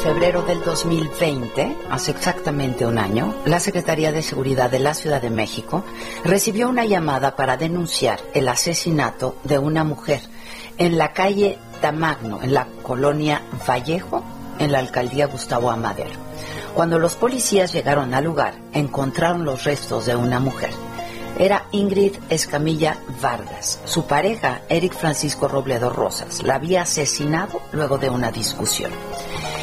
Febrero del 2020, hace exactamente un año, la Secretaría de Seguridad de la Ciudad de México recibió una llamada para denunciar el asesinato de una mujer en la calle Tamagno, en la colonia Vallejo, en la alcaldía Gustavo Amadero. Cuando los policías llegaron al lugar, encontraron los restos de una mujer. Era Ingrid Escamilla Vargas. Su pareja, Eric Francisco Robledo Rosas, la había asesinado luego de una discusión.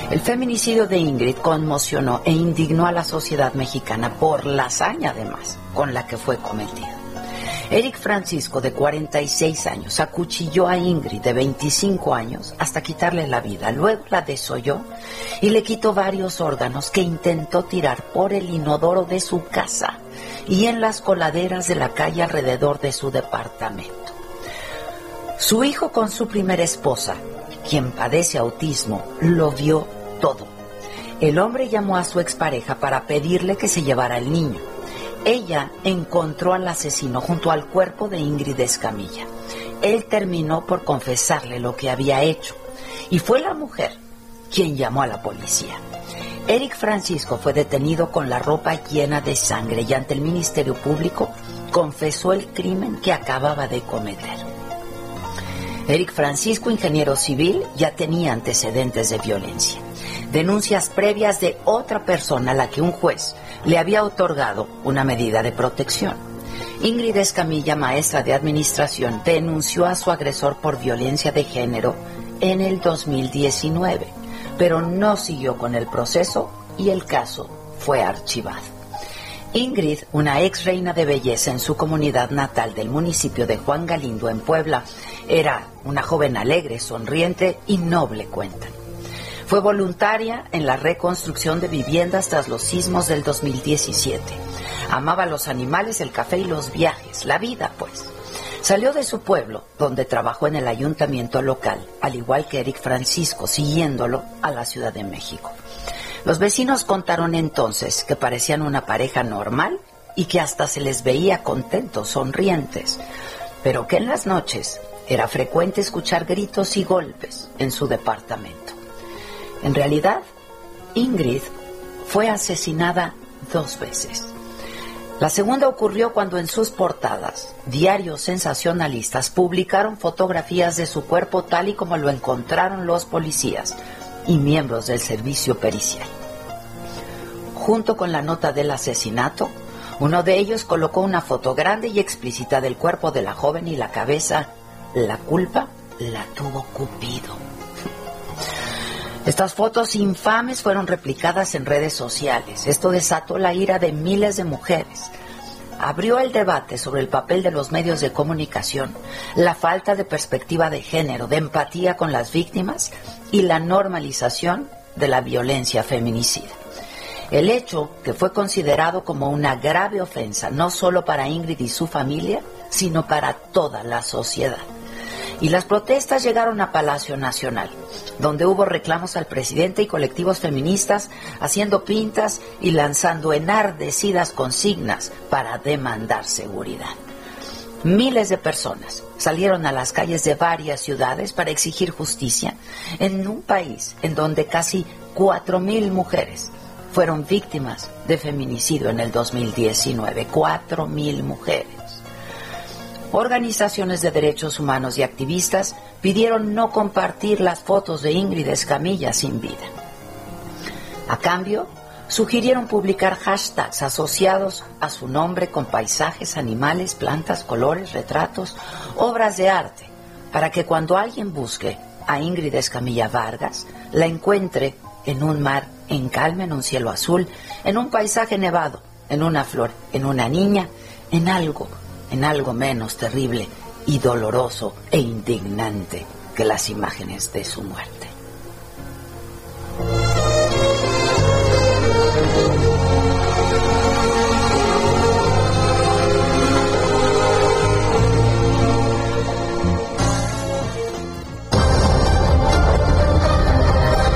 El feminicidio de Ingrid conmocionó e indignó a la sociedad mexicana por la hazaña, además, con la que fue cometida. Eric Francisco, de 46 años, acuchilló a Ingrid, de 25 años, hasta quitarle la vida. Luego la desolló y le quitó varios órganos que intentó tirar por el inodoro de su casa y en las coladeras de la calle alrededor de su departamento. Su hijo con su primera esposa, quien padece autismo, lo vio todo. El hombre llamó a su expareja para pedirle que se llevara el niño. Ella encontró al asesino junto al cuerpo de Ingrid Escamilla. Él terminó por confesarle lo que había hecho y fue la mujer quien llamó a la policía. Eric Francisco fue detenido con la ropa llena de sangre y ante el Ministerio Público confesó el crimen que acababa de cometer. Eric Francisco, ingeniero civil, ya tenía antecedentes de violencia. Denuncias previas de otra persona a la que un juez le había otorgado una medida de protección. Ingrid Escamilla, maestra de administración, denunció a su agresor por violencia de género en el 2019, pero no siguió con el proceso y el caso fue archivado. Ingrid, una ex reina de belleza en su comunidad natal del municipio de Juan Galindo en Puebla, era una joven alegre, sonriente y noble cuentan. Fue voluntaria en la reconstrucción de viviendas tras los sismos del 2017. Amaba los animales, el café y los viajes, la vida pues. Salió de su pueblo, donde trabajó en el ayuntamiento local, al igual que Eric Francisco, siguiéndolo a la Ciudad de México. Los vecinos contaron entonces que parecían una pareja normal y que hasta se les veía contentos, sonrientes, pero que en las noches era frecuente escuchar gritos y golpes en su departamento. En realidad, Ingrid fue asesinada dos veces. La segunda ocurrió cuando en sus portadas, diarios sensacionalistas publicaron fotografías de su cuerpo tal y como lo encontraron los policías y miembros del servicio pericial. Junto con la nota del asesinato, uno de ellos colocó una foto grande y explícita del cuerpo de la joven y la cabeza, la culpa la tuvo Cupido. Estas fotos infames fueron replicadas en redes sociales. Esto desató la ira de miles de mujeres. Abrió el debate sobre el papel de los medios de comunicación, la falta de perspectiva de género, de empatía con las víctimas y la normalización de la violencia feminicida. El hecho que fue considerado como una grave ofensa no solo para Ingrid y su familia, sino para toda la sociedad. Y las protestas llegaron a Palacio Nacional, donde hubo reclamos al presidente y colectivos feministas haciendo pintas y lanzando enardecidas consignas para demandar seguridad. Miles de personas salieron a las calles de varias ciudades para exigir justicia en un país en donde casi 4.000 mujeres fueron víctimas de feminicidio en el 2019. 4.000 mujeres. Organizaciones de derechos humanos y activistas pidieron no compartir las fotos de Ingrid Escamilla sin vida. A cambio, sugirieron publicar hashtags asociados a su nombre con paisajes, animales, plantas, colores, retratos, obras de arte, para que cuando alguien busque a Ingrid Escamilla Vargas, la encuentre en un mar en calma, en un cielo azul, en un paisaje nevado, en una flor, en una niña, en algo, en algo menos terrible y doloroso e indignante que las imágenes de su muerte.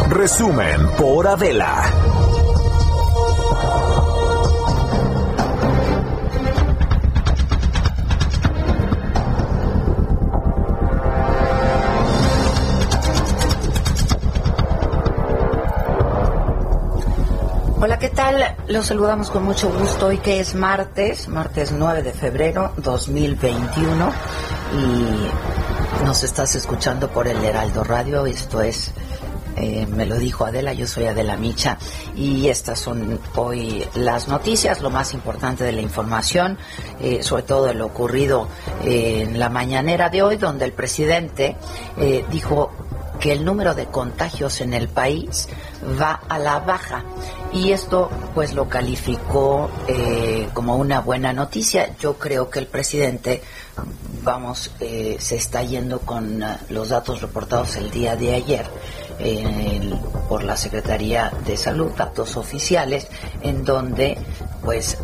Resumen por Adela. Hola, ¿qué tal? Los saludamos con mucho gusto hoy que es martes, martes 9 de febrero 2021 y nos estás escuchando por el Heraldo Radio, esto es eh, me lo dijo Adela, yo soy Adela Micha y estas son hoy las noticias, lo más importante de la información, eh, sobre todo de lo ocurrido eh, en la mañanera de hoy, donde el presidente dijo que el número de contagios en el país va a la baja y esto pues lo calificó como una buena noticia. Yo creo que el presidente vamos, se está yendo con los datos reportados el día de ayer por la Secretaría de Salud, datos oficiales, en donde, pues,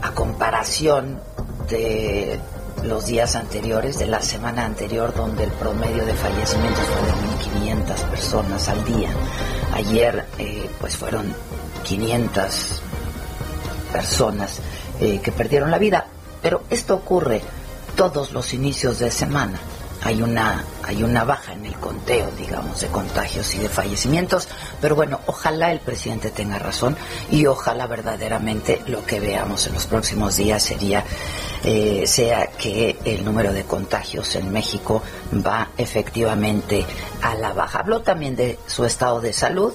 a comparación de los días anteriores, de la semana anterior, donde el promedio de fallecimientos fue de 1.500 personas al día. Ayer, eh, pues, fueron 500 personas eh, que perdieron la vida. Pero esto ocurre todos los inicios de semana hay una hay una baja en el conteo, digamos, de contagios y de fallecimientos, pero bueno, ojalá el presidente tenga razón y ojalá verdaderamente lo que veamos en los próximos días sería eh, sea que el número de contagios en México va efectivamente a la baja. Habló también de su estado de salud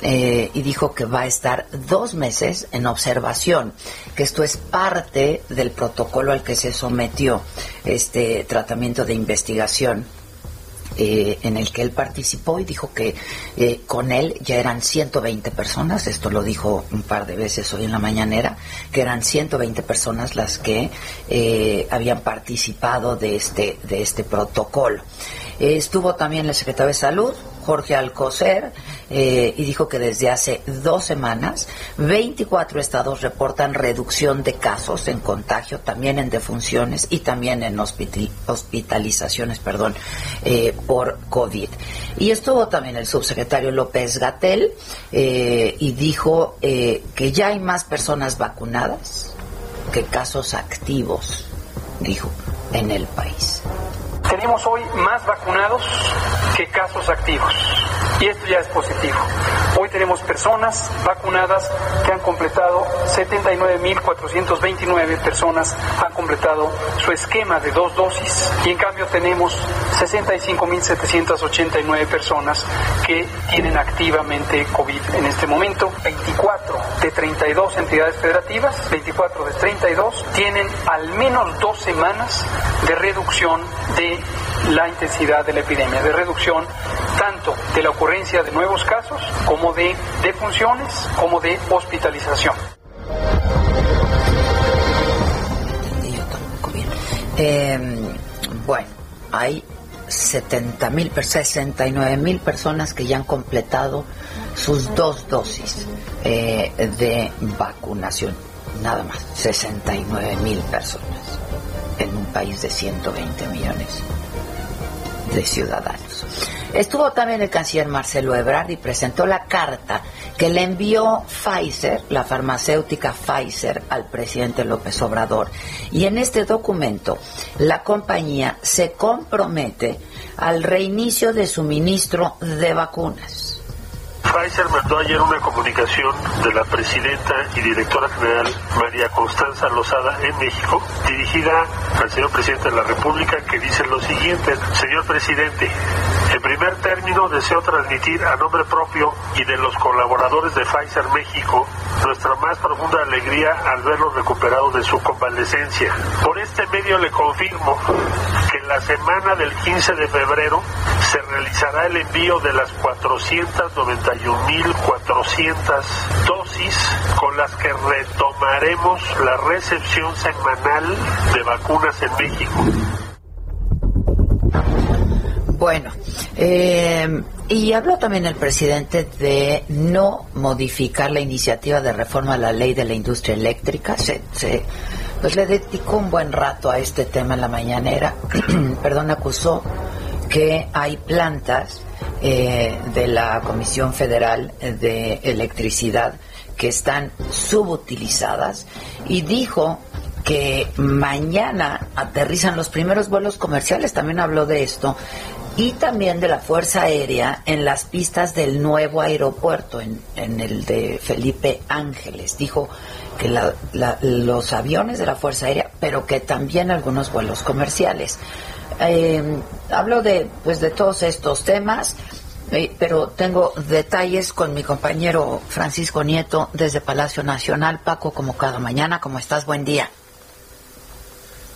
eh, y dijo que va a estar dos meses en observación, que esto es parte del protocolo al que se sometió este tratamiento de investigación eh, en el que él participó y dijo que eh, con él ya eran 120 personas, esto lo dijo un par de veces hoy en la mañanera, que eran 120 personas las que eh, habían participado de este, de este protocolo. Estuvo también el secretario de Salud, Jorge Alcocer, eh, y dijo que desde hace dos semanas 24 estados reportan reducción de casos en contagio, también en defunciones y también en hospitalizaciones perdón, eh, por COVID. Y estuvo también el subsecretario López Gatel eh, y dijo que ya hay más personas vacunadas que casos activos, dijo, en el país. Tenemos hoy más vacunados que casos activos y esto ya es positivo. Hoy tenemos personas vacunadas que han completado 79.429 personas han completado su esquema de dos dosis y en cambio tenemos 65.789 personas que tienen activamente COVID en este momento. 24 de 32 entidades federativas, 24 de 32 tienen al menos dos semanas de reducción de la intensidad de la epidemia, de reducción tanto de la ocurrencia de nuevos casos como de defunciones como de hospitalización. Eh, bueno, hay 70 mil, 69 mil personas que ya han completado sus dos dosis eh, de vacunación. Nada más, 69 mil personas en un país de 120 millones de ciudadanos. Estuvo también el canciller Marcelo Ebrard y presentó la carta que le envió Pfizer, la farmacéutica Pfizer, al presidente López Obrador. Y en este documento, la compañía se compromete al reinicio de suministro de vacunas Pfizer mandó ayer una comunicación de la presidenta y directora general María Constanza Lozada en México, dirigida al señor presidente de la República, que dice lo siguiente, señor presidente, en primer término deseo transmitir a nombre propio y de los colaboradores de Pfizer México nuestra más profunda alegría al verlo recuperado de su convalecencia. Por este medio le confirmo que la semana del 15 de febrero se realizará el envío de las 491.400 dosis con las que retomaremos la recepción semanal de vacunas en México. Bueno, eh, y habló también el presidente de no modificar la iniciativa de reforma a la ley de la industria eléctrica. Se, se, pues le dedicó un buen rato a este tema en la mañanera. Perdón, acusó que hay plantas eh, de la Comisión Federal de Electricidad que están subutilizadas y dijo que mañana aterrizan los primeros vuelos comerciales, también habló de esto, y también de la Fuerza Aérea en las pistas del nuevo aeropuerto, en, en el de Felipe Ángeles. Dijo que la, los aviones de la Fuerza Aérea, pero que también algunos vuelos comerciales. Eh, hablo de, pues, de todos estos temas, eh, pero tengo detalles con mi compañero Francisco Nieto desde Palacio Nacional. Paco, como cada mañana, ¿cómo estás? Buen día.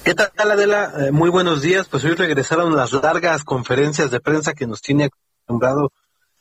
¿Qué tal, Adela? Eh, muy buenos días. Pues hoy regresaron las largas conferencias de prensa que nos tiene acostumbrado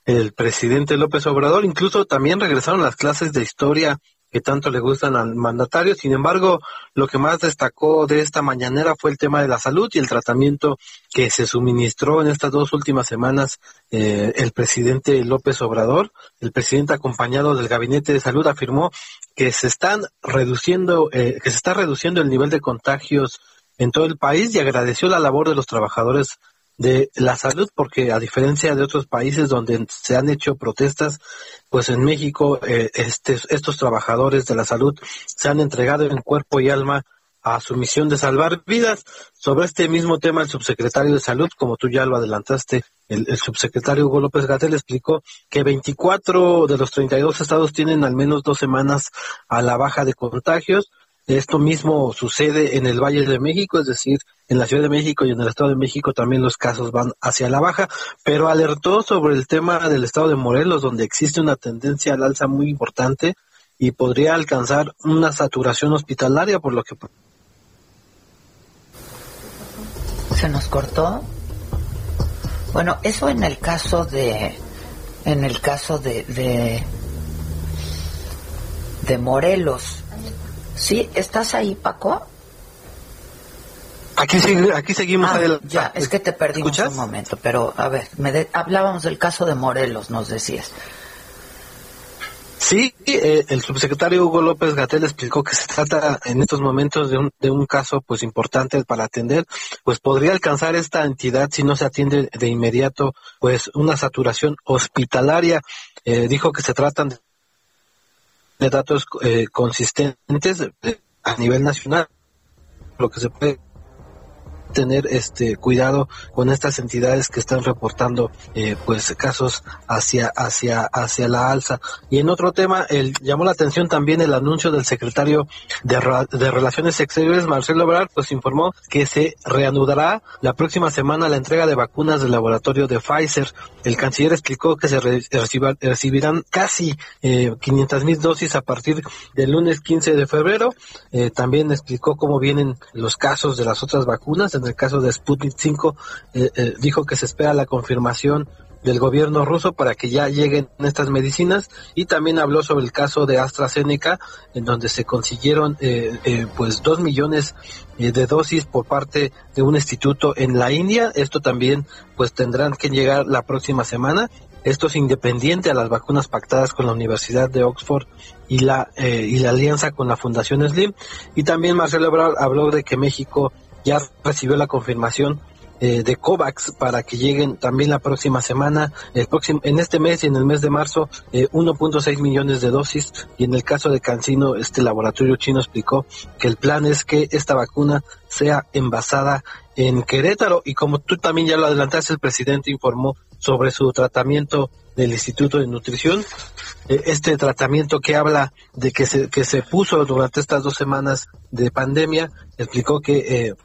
el presidente López Obrador. Incluso también regresaron las clases de historia que tanto le gustan al mandatario. Sin embargo, lo que más destacó de esta mañanera fue el tema de la salud y el tratamiento que se suministró en estas dos últimas semanas eh, el presidente López Obrador. El presidente acompañado del gabinete de salud afirmó que se están reduciendo, eh, que se está reduciendo el nivel de contagios en todo el país y agradeció la labor de los trabajadores de la salud porque a diferencia de otros países donde se han hecho protestas, pues en México eh, este, estos trabajadores de la salud se han entregado en cuerpo y alma a su misión de salvar vidas. Sobre este mismo tema, el subsecretario de Salud, como tú ya lo adelantaste, el, el subsecretario Hugo López Gatel explicó que 24 de los 32 estados tienen al menos dos semanas a la baja de contagios, esto mismo sucede en el Valle de México, es decir, en la Ciudad de México y en el Estado de México también los casos van hacia la baja, pero alertó sobre el tema del Estado de Morelos, donde existe una tendencia al alza muy importante y podría alcanzar una saturación hospitalaria, por lo que... ¿Se nos cortó? Bueno, eso en el caso de... En el caso de... de, de Morelos Sí, ¿estás ahí, Paco? Aquí, aquí seguimos ah, adelante. Ya, es que te perdimos un momento, pero a ver, me de, hablábamos del caso de Morelos, nos decías. Sí, eh, el subsecretario Hugo López Gatel explicó que se trata en estos momentos de un, de un caso pues importante para atender, pues podría alcanzar esta entidad si no se atiende de inmediato pues una saturación hospitalaria. Eh, dijo que se tratan de de datos eh, consistentes eh, a nivel nacional, lo que se puede tener este cuidado con estas entidades que están reportando eh, pues casos hacia hacia hacia la alza. Y en otro tema el llamó la atención también el anuncio del secretario de, de relaciones exteriores Marcelo Ebrard pues informó que se reanudará la próxima semana la entrega de vacunas del laboratorio de Pfizer. El canciller explicó que se re recibirán casi eh, 500 mil dosis a partir del lunes 15 de febrero. Eh, también explicó cómo vienen los casos de las otras vacunas el caso de Sputnik 5, eh, eh, dijo que se espera la confirmación del gobierno ruso para que ya lleguen estas medicinas. Y también habló sobre el caso de AstraZeneca en donde se consiguieron eh, eh, pues dos millones eh, de dosis por parte de un instituto en la India. Esto también pues tendrán que llegar la próxima semana. Esto es independiente a las vacunas pactadas con la Universidad de Oxford y la y la alianza con la Fundación Slim. Y también Marcelo Ebrard habló de que México ya recibió la confirmación eh, de COVAX para que lleguen también la próxima semana, el próximo, en este mes y en el mes de marzo, eh, 1.6 millones de dosis. Y en el caso de Cancino, este laboratorio chino explicó que el plan es que esta vacuna sea envasada en Querétaro. Y como tú también ya lo adelantaste, el presidente informó sobre su tratamiento del Instituto de Nutrición. Eh, este tratamiento que habla de que se, que se puso durante estas dos semanas de pandemia, explicó que eh,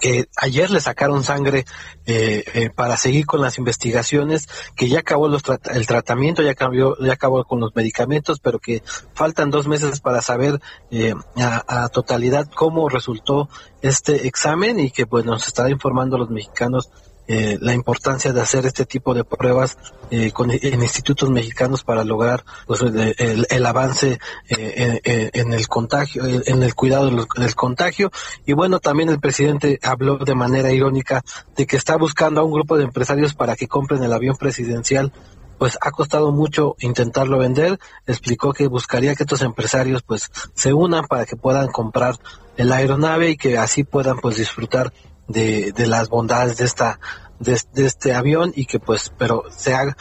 que ayer le sacaron sangre eh, eh, para seguir con las investigaciones, que ya acabó los el tratamiento, ya cambió, ya acabó con los medicamentos, pero que faltan dos meses para saber eh, a, totalidad cómo resultó este examen y que pues nos estará informando los mexicanos eh, la importancia de hacer este tipo de pruebas eh, con, en institutos mexicanos para lograr pues, el, el, avance eh, en, el contagio, en el cuidado del contagio. Y bueno, también el presidente habló de manera irónica de que está buscando a un grupo de empresarios para que compren el avión presidencial pues ha costado mucho intentarlo vender, explicó que buscaría que estos empresarios pues se unan para que puedan comprar el aeronave y que así puedan pues disfrutar de, de las bondades de esta de, este avión y que pues pero se ha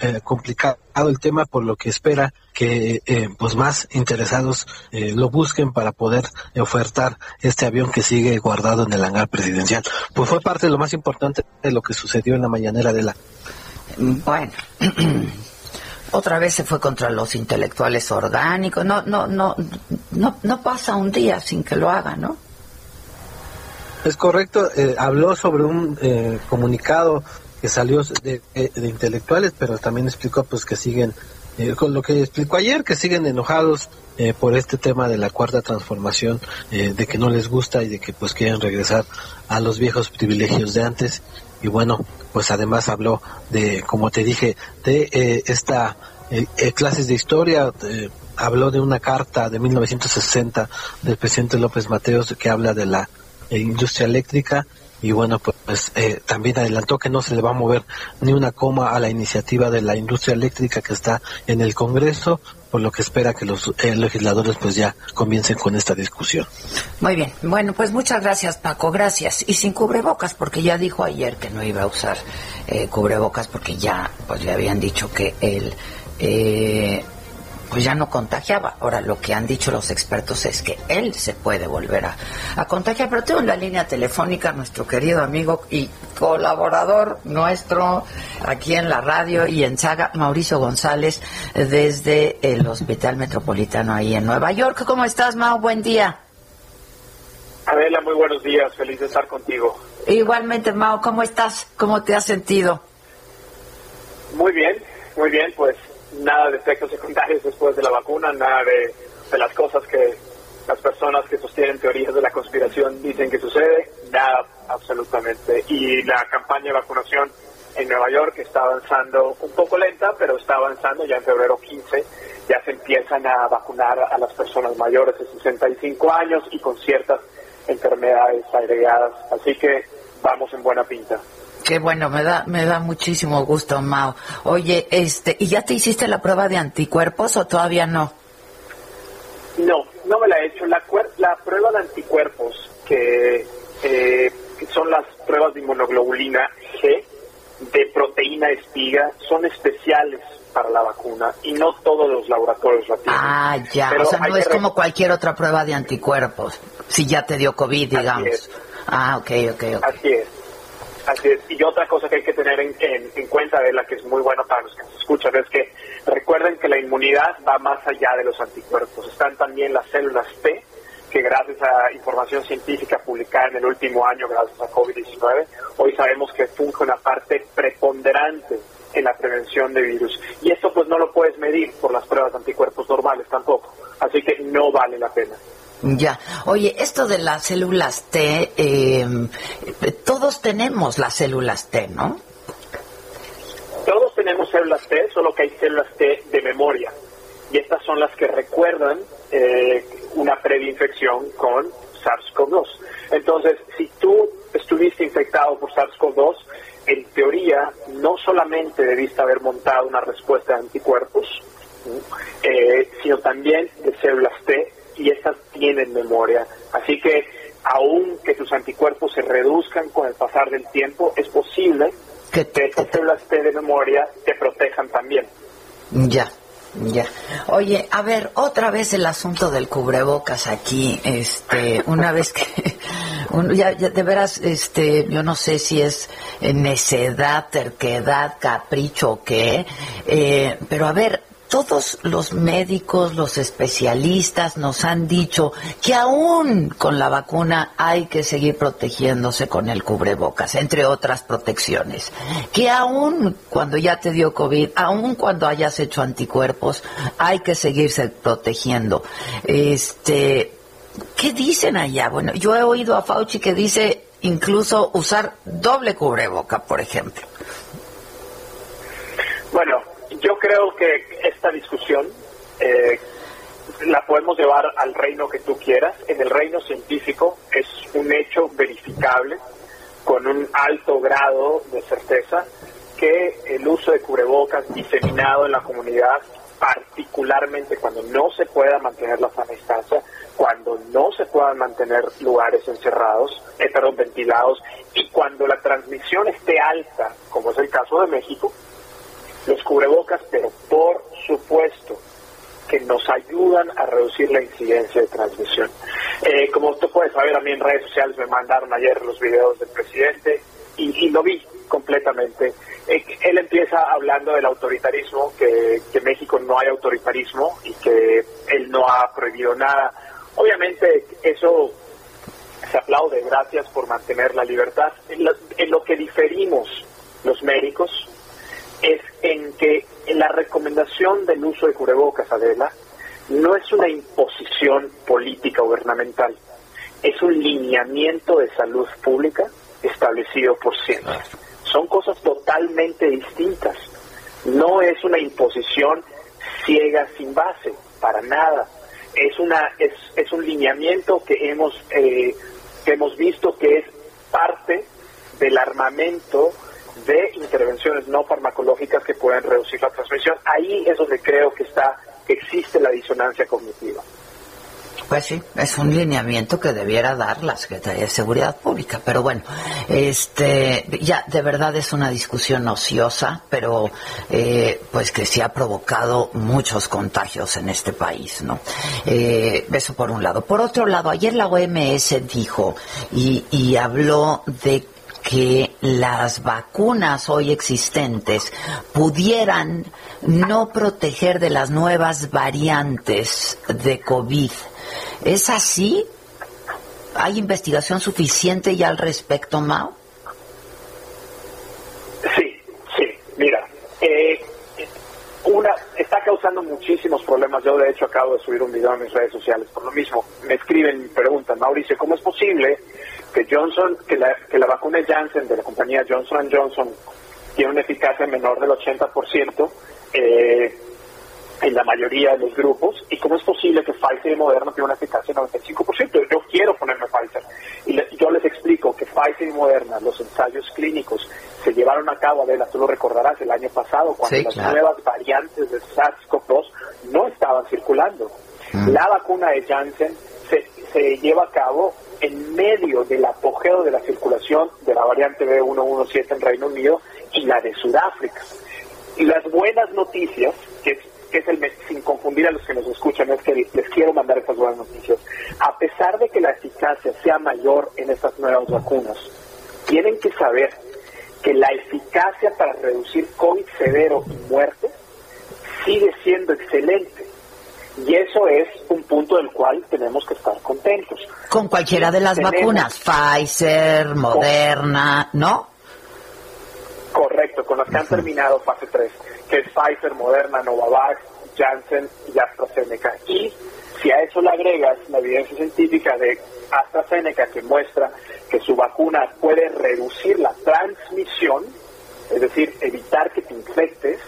eh, complicado el tema por lo que espera que eh, pues más interesados eh, lo busquen para poder ofertar este avión que sigue guardado en el hangar presidencial. Pues fue parte de lo más importante de lo que sucedió en la mañanera de la bueno otra vez se fue contra los intelectuales orgánicos. No no no no no pasa un día sin que lo haga no es correcto, eh, habló sobre un eh, comunicado que salió de, de, intelectuales, pero también explicó pues que siguen, eh, con lo que explicó ayer, que siguen enojados eh, por este tema de la cuarta transformación, eh, de que no les gusta y de que pues quieren regresar a los viejos privilegios de antes. Y bueno, pues además habló de, como te dije, de eh, esta clases de historia, habló de una carta de 1960 del presidente López Mateos que habla de la industria eléctrica. Y bueno pues eh, también adelantó que no se le va a mover ni una coma a la iniciativa de la industria eléctrica que está en el Congreso por lo que espera que los eh, legisladores pues ya comiencen con esta discusión. Muy bien, bueno pues muchas gracias Paco, gracias. Y sin cubrebocas porque ya dijo ayer que no iba a usar eh, cubrebocas porque ya pues le habían dicho que él eh, pues ya no contagiaba. Ahora, lo que han dicho los expertos es que él se puede volver a, a contagiar. Pero tengo en la línea telefónica nuestro querido amigo y colaborador nuestro aquí en la radio y en Saga, Mauricio González, desde el Hospital Metropolitano ahí en Nueva York. ¿Cómo estás, Mau? Buen día. Adela, muy buenos días. Feliz de estar contigo. Igualmente, Mao, ¿cómo estás? ¿Cómo te has sentido? Muy bien, muy bien, pues nada de efectos secundarios después de la vacuna, nada de, de, las cosas que las personas que sostienen teorías de la conspiración dicen que sucede, nada absolutamente. Y la campaña de vacunación en Nueva York está avanzando un poco lenta, pero está avanzando ya en febrero 15. Ya se empiezan a vacunar a las personas mayores de 65 años y con ciertas enfermedades agregadas. Así que vamos en buena pinta. Qué bueno, me da, me da muchísimo gusto, Mao. Oye, este, ¿y ya te hiciste la prueba de anticuerpos o todavía no? No, no me la he hecho. La, la prueba de anticuerpos, que, eh, que son las pruebas de inmunoglobulina G, de proteína espiga, son especiales para la vacuna y no todos los laboratorios la tienen. Ah, ya, Pero o sea, no es como cualquier otra prueba de anticuerpos, si ya te dio COVID, digamos. Ah, ok, ok, ok. Así es. Así es. Y otra cosa que hay que tener en, en, en, cuenta de la que es muy buena para los que nos escuchan es que recuerden que la inmunidad va más allá de los anticuerpos. Están también las células T, que gracias a información científica publicada en el último año, gracias a COVID-19, hoy sabemos que funge una parte preponderante en la prevención de virus. Y esto pues no lo puedes medir por las pruebas de anticuerpos normales tampoco. Así que no vale la pena. Ya. Oye, esto de las células T, eh, todos tenemos las células T, ¿no? Todos tenemos células T, solo que hay células T de memoria. Y estas son las que recuerdan eh, una previa infección con SARS-CoV-2. Entonces, si tú estuviste infectado por SARS-CoV-2, en teoría no solamente debiste haber montado una respuesta de anticuerpos, eh, sino también de células T y estas tienen memoria. Así que aun que tus anticuerpos se reduzcan con el pasar del tiempo, es posible que estas células T de memoria te protejan también. Ya, Ya. Oye, a ver, otra vez el asunto del cubrebocas aquí, este, una vez que, ya, de veras, este, yo no sé si es necedad, terquedad, capricho o qué, eh, pero a ver, todos los médicos, los especialistas nos han dicho que aún con la vacuna hay que seguir protegiéndose con el cubrebocas, entre otras protecciones. Que aún cuando ya te dio COVID, aún cuando hayas hecho anticuerpos, hay que seguirse protegiendo. Este, ¿qué dicen allá? Bueno, yo he oído a Fauci que dice incluso usar doble cubreboca, por ejemplo. Bueno, yo creo que esta discusión eh, la podemos llevar al reino que tú quieras. En el reino científico es un hecho verificable con un alto grado de certeza que el uso de cubrebocas diseminado en la comunidad, particularmente cuando no se pueda mantener la sana distancia, cuando no se puedan mantener lugares encerrados, eh, ventilados, y cuando la transmisión esté alta, como es el caso de México, los cubrebocas, pero por supuesto que nos ayudan a reducir la incidencia de transmisión. Eh, como tú puedes saber, a mí en redes sociales me mandaron ayer los videos del presidente y, lo vi completamente. Eh, él empieza hablando del autoritarismo, que, que México no hay autoritarismo y que él no ha prohibido nada. Obviamente eso se aplaude, gracias por mantener la libertad. en lo que diferimos los médicos es en que la recomendación del uso de cubrebocas, Adela, no es una imposición política gubernamental, es un lineamiento de salud pública establecido por ciencia. Son cosas totalmente distintas. No es una imposición ciega sin base, para nada. Es una es, es un lineamiento que hemos eh, que hemos visto que es parte del armamento de intervenciones no farmacológicas que pueden reducir la transmisión. Ahí es donde creo que está existe la disonancia cognitiva. Pues sí, es un lineamiento que debiera dar la Secretaría de Seguridad Pública, pero bueno, este, ya de verdad es una discusión ociosa, pero eh, pues que sí ha provocado muchos contagios en este país, ¿no? Eh, eso por un lado. Por otro lado, ayer la OMS dijo y habló de que las vacunas hoy existentes pudieran no proteger de las nuevas variantes de COVID. ¿Es así? ¿Hay investigación suficiente ya al respecto, Mao? Sí, sí. Mira, eh, una está causando muchísimos problemas. Yo de hecho acabo de subir un video en mis redes sociales por lo mismo. Me escriben y preguntan, Mauricio, ¿cómo es posible que Johnson, que la, que la vacuna Janssen de la compañía Johnson Johnson tiene una eficacia menor del 80% eh, en la mayoría de los grupos, y cómo es posible que Pfizer y Moderna tienen una eficacia del 95%. Yo quiero ponerme Pfizer. Y yo les explico que Pfizer y Moderna, los ensayos clínicos, se llevaron a cabo, Adela, tú lo recordarás, el año pasado, cuando las nuevas variantes de SARS-CoV-2 no estaban circulando. Mm. La vacuna de Janssen se, se lleva a cabo en medio del apogeo de la circulación de la variante B117 en Reino Unido y la de Sudáfrica. Y las buenas noticias, que es, el, sin confundir a los que nos escuchan, es que les quiero mandar estas buenas noticias. A pesar de que la eficacia sea mayor en estas nuevas vacunas, tienen que saber que la eficacia para reducir COVID severo y muerte sigue siendo excelente. Y eso es un punto del cual tenemos que estar contentos. Con cualquiera de las vacunas, Pfizer, Moderna, ¿no? Correcto, con las que han terminado fase 3, que es Pfizer, Moderna, Novavax, Janssen y AstraZeneca. Y si a eso le agregas la evidencia científica de AstraZeneca que muestra que su vacuna puede reducir la transmisión, es decir, evitar que te infectes,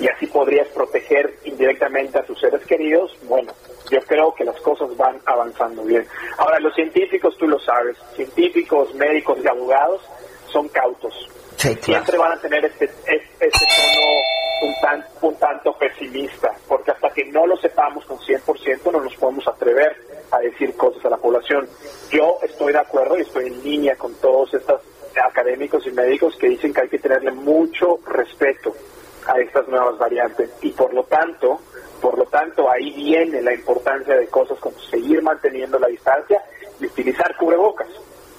y así podrías proteger indirectamente a tus seres queridos, bueno, yo creo que las cosas van avanzando bien. Ahora, los científicos, tú lo sabes, científicos, médicos y abogados son cautos. Siempre van a tener este, este, tono un, tanto pesimista, porque hasta que no lo sepamos con 100% no nos podemos atrever a decir cosas a la población. Yo estoy de acuerdo y estoy en línea con todos estos académicos y médicos que dicen que hay que tenerle mucho respeto a estas nuevas variantes y por lo tanto, por lo tanto ahí viene la importancia de cosas como seguir manteniendo la distancia y utilizar cubrebocas.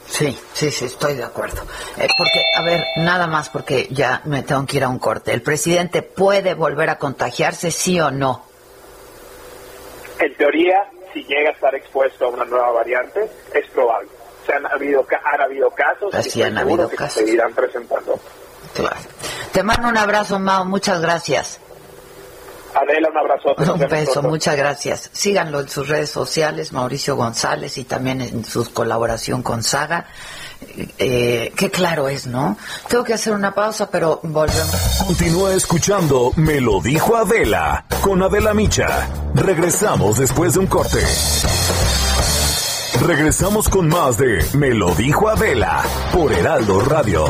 Sí, sí, sí, estoy de acuerdo. Eh, porque, a ver, nada más porque ya me tengo que ir a un corte. ¿El presidente puede volver a contagiarse, sí o no? En teoría, si llega a estar expuesto a una nueva variante, es probable. Se han habido, han habido casos Así han habido casos. se seguirán presentando. Claro. Te mando un abrazo, Mao. Muchas gracias. Adela, un abrazo. Un beso, muchas gracias. Síganlo en sus redes sociales, Mauricio González, y también en su colaboración con Saga. Eh, qué claro es, ¿no? Tengo que hacer una pausa, pero volvemos. Continúa escuchando Me lo dijo Adela con Adela Micha. Regresamos después de un corte. Regresamos con más de Me lo dijo Adela por Heraldo Radio.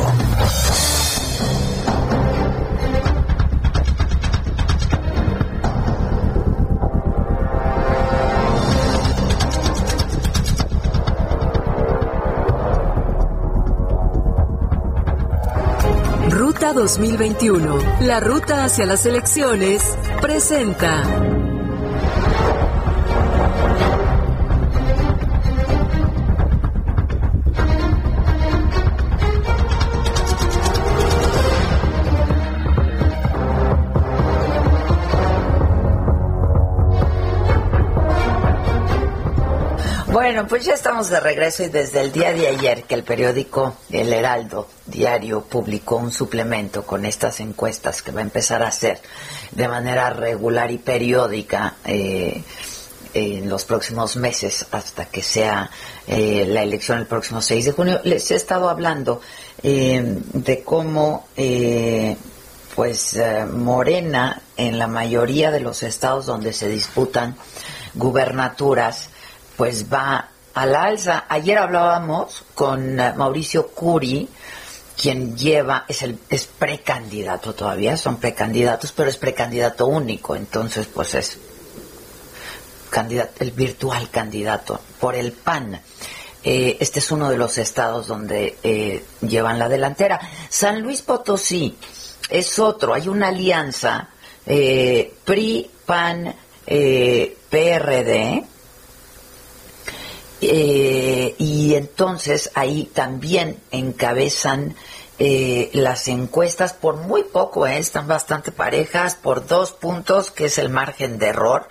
2021, la ruta hacia las elecciones, presenta. Bueno, pues ya estamos de regreso y desde el día de ayer que el periódico El Heraldo Diario publicó un suplemento con estas encuestas que va a empezar a hacer de manera regular y periódica eh, en los próximos meses hasta que sea eh, la elección el próximo 6 de junio. Les he estado hablando eh, de cómo pues Morena en la mayoría de los estados donde se disputan gubernaturas pues va a la alza. Ayer hablábamos con eh, Mauricio Curi, quien lleva, es el es precandidato todavía, son precandidatos, pero es precandidato único, entonces pues es candidato, el virtual candidato por el PAN. Eh, este es uno de los estados donde eh, llevan la delantera. San Luis Potosí es otro, hay una alianza eh, PRI, PAN, eh, PRD, eh, y entonces ahí también encabezan eh, las encuestas por muy poco, eh, están bastante parejas, por dos puntos, que es el margen de error,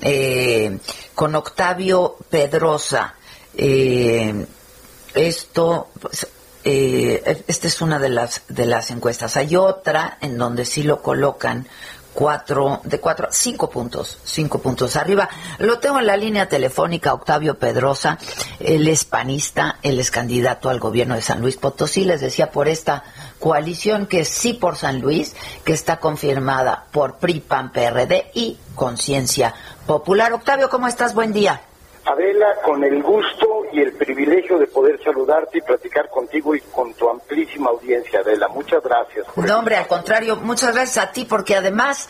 eh, con Octavio Pedrosa. Eh, esto, pues, eh, esta es una de las de las encuestas. Hay otra en donde sí lo colocan cuatro, de cuatro, cinco puntos, cinco puntos arriba. Lo tengo en la línea telefónica, Octavio Pedrosa, él es panista, él es candidato al gobierno de San Luis Potosí, les decía por esta coalición que sí por San Luis, que está confirmada por PRI, PAN, PRD y Conciencia Popular. Octavio, ¿cómo estás? Buen día. Adela, con el gusto y el privilegio de poder saludarte y platicar contigo y con tu amplísima audiencia, Adela. Muchas gracias. No, hombre, al contrario, muchas gracias a ti, porque además,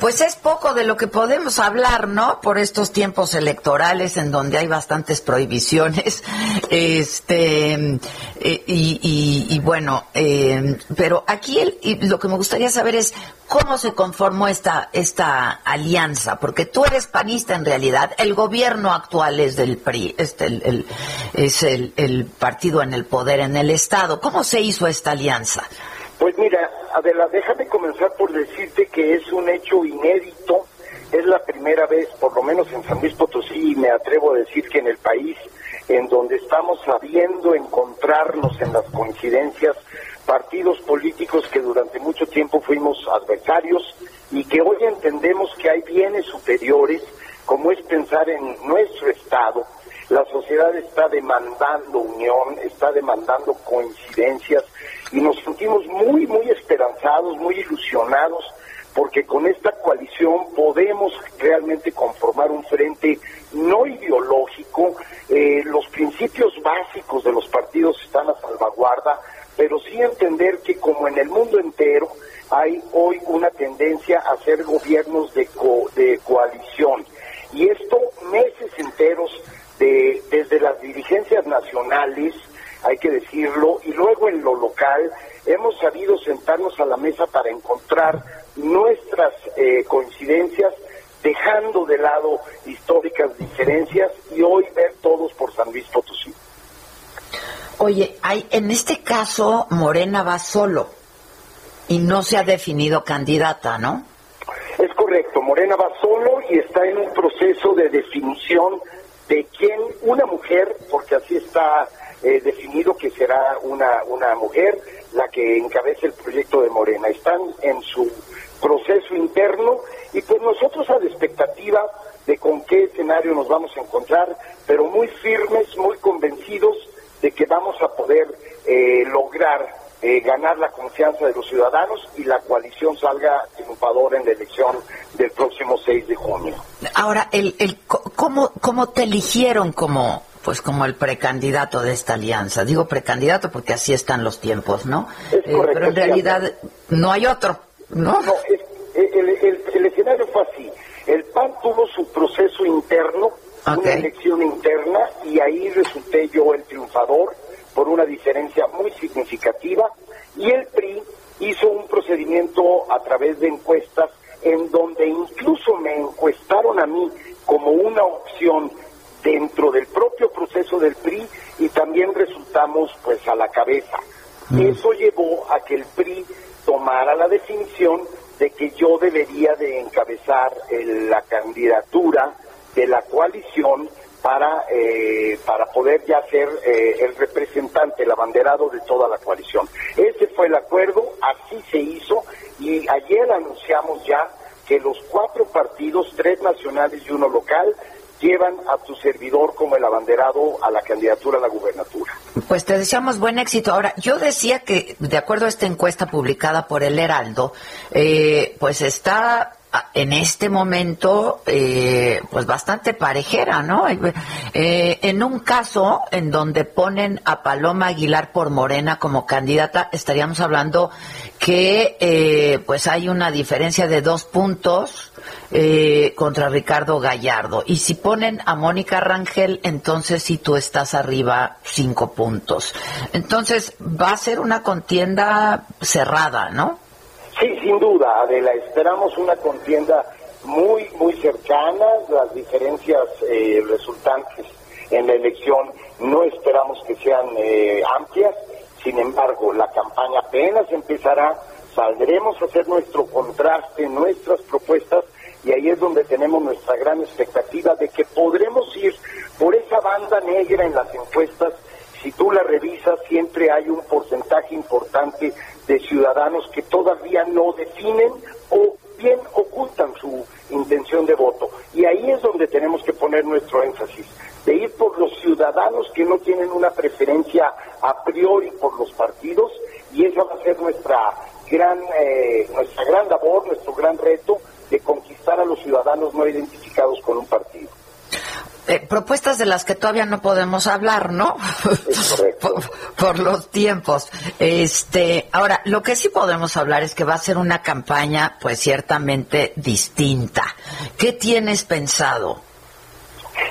pues es poco de lo que podemos hablar, ¿no? Por estos tiempos electorales en donde hay bastantes prohibiciones, este, eh, y, y- bueno, eh, pero aquí el- y lo que me gustaría saber es cómo se conformó esta, esta alianza, porque tú eres panista en realidad, el gobierno actual es del PRI, este, es el partido en el poder en el Estado. ¿Cómo se hizo esta alianza? Pues mira, Adela, déjame comenzar por decirte que es un hecho inédito. Es la primera vez, por lo menos en San Luis Potosí, y me atrevo a decir que en el país, en donde estamos sabiendo encontrarnos en las coincidencias, partidos políticos que durante mucho tiempo fuimos adversarios y que hoy entendemos que hay bienes superiores, como es pensar en nuestro Estado. La sociedad está demandando unión, está demandando coincidencias y nos sentimos muy, muy esperanzados, muy ilusionados, porque con esta coalición podemos realmente conformar un frente no ideológico. Eh, los principios básicos de los partidos están a salvaguarda, pero sí entender que como en el mundo entero hay hoy una tendencia a hacer gobiernos de, co- de coalición. Y esto meses enteros de, desde las dirigencias nacionales, hay que decirlo, y luego en lo local hemos sabido sentarnos a la mesa para encontrar nuestras eh, coincidencias, dejando de lado históricas diferencias y hoy ver todos por San Luis Potosí. Oye, hay, en este caso Morena va solo y no se ha definido candidata, ¿no? Es correcto, Morena va solo y está en un proceso de definición de quién, una mujer, porque así está eh, definido que será una, una mujer la que encabece el proyecto de Morena. Están en su proceso interno y pues nosotros a la expectativa de con qué escenario nos vamos a encontrar, pero muy firmes, muy convencidos de que vamos a poder eh, lograr eh, ganar la confianza de los ciudadanos y la coalición salga triunfadora en la elección del próximo 6 de junio. Ahora, el, el, ¿cómo, ¿cómo te eligieron como, pues como el precandidato de esta alianza? Digo precandidato porque así están los tiempos, ¿no? Eh, correcto, pero en realidad no hay otro, ¿no? No, es- el, el- el escenario fue así. El PAN tuvo su proceso interno, Ok. una elección interna, y ahí resulté yo el triunfador por una diferencia muy significativa. Y el PRI hizo un procedimiento a través de encuestas en donde incluso me encuestaron a mí como una opción dentro del propio proceso del PRI y también resultamos pues a la cabeza. Eso llevó a que el PRI tomara la definición de que yo debería de encabezar el- la candidatura de la coalición para eh, para poder ya ser eh, el representante, el abanderado de toda la coalición. Ese fue el acuerdo, así se hizo y ayer anunciamos ya que los cuatro partidos, tres nacionales y uno local, llevan a tu servidor como el abanderado a la candidatura a la gubernatura. Pues te deseamos buen éxito. Ahora, yo decía que, de acuerdo a esta encuesta publicada por el Heraldo, eh, pues está en este momento, eh, pues bastante parejera, ¿no? Eh, en un caso en donde ponen a Paloma Aguilar por Morena como candidata, estaríamos hablando que, eh, pues hay una diferencia de dos puntos eh, contra Ricardo Gallardo. Y si ponen a Mónica Rangel, entonces sí tú estás arriba cinco puntos. Entonces va a ser una contienda cerrada, ¿no? Sí, sin duda, Adela, esperamos una contienda muy, muy cercana, las diferencias eh, resultantes en la elección no esperamos que sean eh, amplias, sin embargo, la campaña apenas empezará, saldremos a hacer nuestro contraste, nuestras propuestas, y ahí es donde tenemos nuestra gran expectativa de que podremos ir por esa banda negra en las encuestas. Si tú la revisas, siempre hay un porcentaje importante de ciudadanos que todavía no definen o bien ocultan su intención de voto. Y ahí es donde tenemos que poner nuestro énfasis, de ir por los ciudadanos que no tienen una preferencia a priori por los partidos, y esa va a ser nuestra gran, eh, nuestra gran labor, nuestro gran reto de conquistar a los ciudadanos no identificados con un partido. Eh, propuestas de las que todavía no podemos hablar, ¿no? por, por los tiempos. Este, ahora, lo que sí podemos hablar es que va a ser una campaña, pues ciertamente distinta. ¿Qué tienes pensado?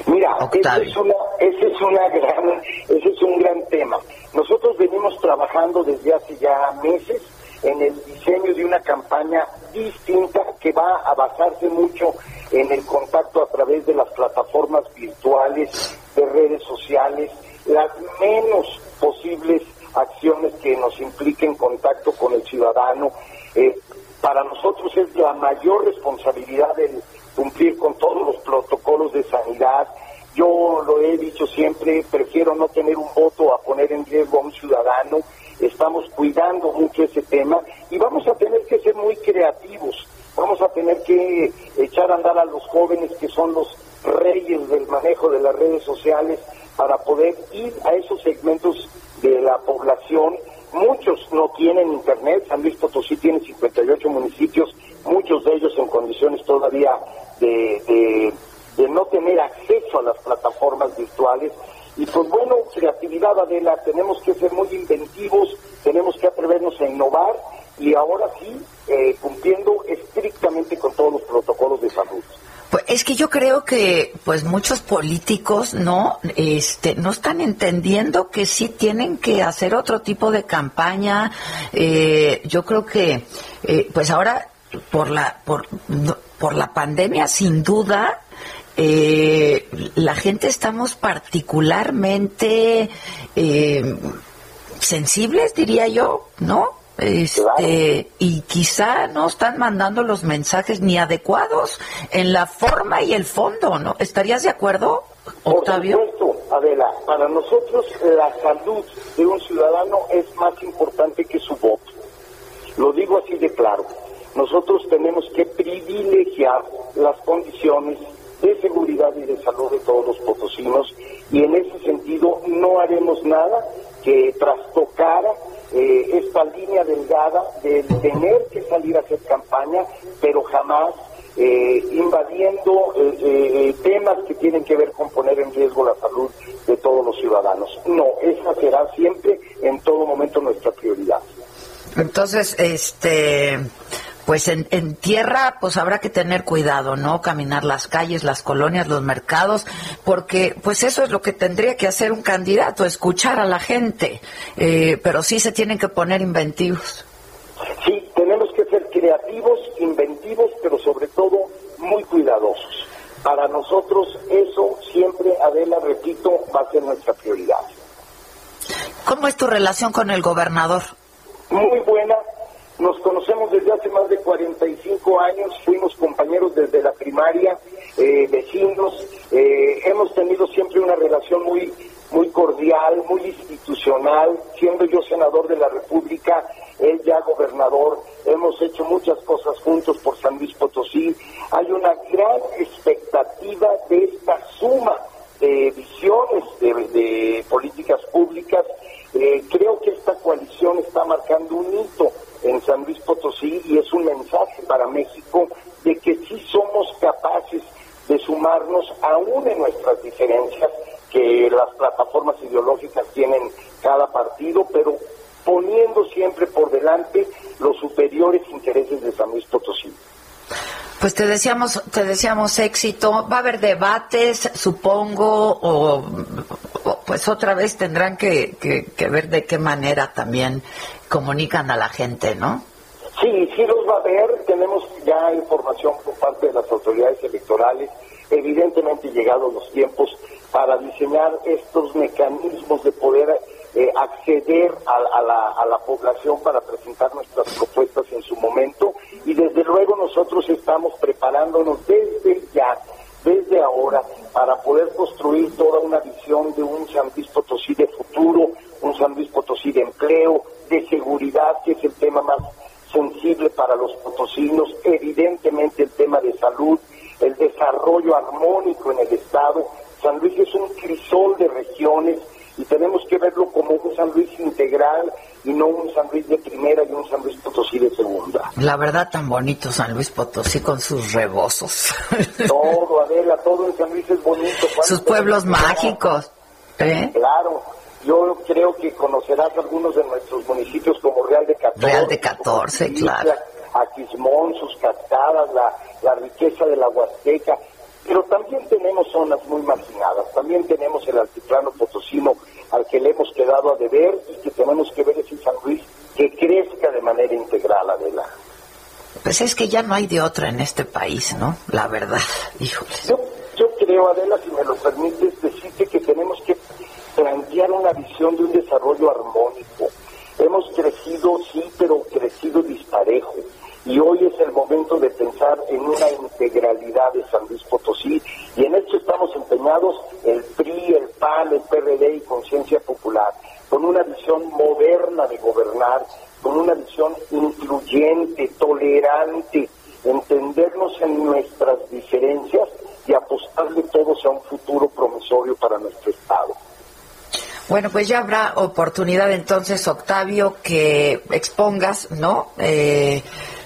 Mira, ese es, una, es una gran, ese es un gran tema. Nosotros venimos trabajando desde hace ya meses en el diseño de una campaña distinta que va a basarse mucho en el contacto a través de las plataformas virtuales, de redes sociales, las menos posibles acciones que nos impliquen contacto con el ciudadano. Eh, para nosotros es la mayor responsabilidad el cumplir con todos los protocolos de sanidad. Yo lo he dicho siempre, prefiero no tener un voto a poner en riesgo a un ciudadano. Estamos cuidando mucho ese tema y vamos a tener que ser muy creativos. Vamos a tener que echar a andar a los jóvenes que son los reyes del manejo de las redes sociales para poder ir a esos segmentos de la población. Muchos no tienen internet, San Luis Potosí tiene 58 municipios, muchos de ellos en condiciones todavía de, no tener acceso a las plataformas virtuales. Y pues bueno, creatividad, Adela, tenemos que ser muy inventivos, tenemos que atrevernos a innovar y ahora sí, eh, cumpliendo estrictamente con todos los protocolos de salud. Pues es que yo creo que pues muchos políticos no este no están entendiendo que sí tienen que hacer otro tipo de campaña. Eh, yo creo que eh, pues ahora por la por por la pandemia sin duda eh, la gente estamos particularmente eh, sensibles, diría yo, ¿no? Este, y quizá no están mandando los mensajes ni adecuados en la forma y el fondo, ¿no? ¿Estarías de acuerdo, Octavio? Por supuesto, Adela, para nosotros la salud de un ciudadano es más importante que su voto. Lo digo así de claro. Nosotros tenemos que privilegiar las condiciones de seguridad y de salud de todos los potosinos y en ese sentido no haremos nada que trastocara eh, esta línea delgada de tener que salir a hacer campaña, pero jamás eh, invadiendo eh, temas que tienen que ver con poner en riesgo la salud de todos los ciudadanos. No, esa será siempre, en todo momento, nuestra prioridad. Entonces, este pues en, en, tierra pues habrá que tener cuidado, ¿no? Caminar las calles, las colonias, los mercados, porque pues eso es lo que tendría que hacer un candidato, escuchar a la gente, eh, pero sí se tienen que poner inventivos. Sí, tenemos que ser creativos, inventivos, pero sobre todo muy cuidadosos. Para nosotros eso siempre, Adela, repito, va a ser nuestra prioridad. ¿Cómo es tu relación con el gobernador? Muy buena, nos conocemos desde hace más de 45 años, fuimos compañeros desde la primaria, eh, vecinos, eh, hemos tenido siempre una relación muy, muy cordial, muy institucional, siendo yo senador de la República, él ya gobernador, hemos hecho muchas cosas juntos por San Luis Potosí, hay una gran expectativa de esta suma de visiones de, políticas públicas. Eh, creo que esta coalición está marcando un hito en San Luis Potosí y es un mensaje para México de que sí somos capaces de sumarnos aún en nuestras diferencias que las plataformas ideológicas tienen cada partido, pero poniendo siempre por delante los superiores intereses de San Luis Potosí. Pues te deseamos, te deseamos éxito. Va a haber debates, supongo, o, pues otra vez tendrán que, que, ver de qué manera también comunican a la gente, ¿no? Sí, sí los va a ver. Tenemos ya información por parte de las autoridades electorales. Evidentemente llegados los tiempos para diseñar estos mecanismos de poder eh, acceder a, la, a la población para presentar nuestras propuestas en su momento y desde luego nosotros estamos preparándonos desde ya, desde ahora, para poder construir toda una visión de un San Luis Potosí de futuro, un San Luis Potosí de empleo, de seguridad, que es el tema más sensible para los potosinos, evidentemente el tema de salud, el desarrollo armónico en el Estado. San Luis es un crisol de regiones y tenemos que verlo como un San Luis integral y no un San Luis de primera y un San Luis Potosí de segunda. La verdad, tan bonito San Luis Potosí con sus rebozos. Todo, Adela, todo en San Luis es bonito. Sus pueblos mágicos. ¿eh? Claro, yo creo que conocerás algunos de nuestros municipios como Real de 14. Real de 14, claro. Aquismón, sus cascadas, la, la riqueza de la Huasteca. Pero también tenemos zonas muy marginadas, también tenemos el altiplano potosino que le hemos quedado a deber y que tenemos que ver ese San Luis que crezca de manera integral, Adela. Pues es que ya no hay de otra en este país, ¿no? La verdad, híjole. Yo, yo creo, Adela, si me lo permites, decirte que tenemos que plantear una visión de un desarrollo armónico. Hemos crecido, sí, pero crecido disparejo. Y hoy es el momento de pensar en una integralidad de San Luis Potosí. Y en esto estamos empeñados el PRI, el PAN, el PRD y Conciencia Popular, con una visión moderna de gobernar, con una visión incluyente, tolerante, entendernos en nuestras diferencias y apostarle todos a un futuro promisorio para nuestro Estado. Bueno, pues ya habrá oportunidad entonces, Octavio, que expongas, ¿no? Eh,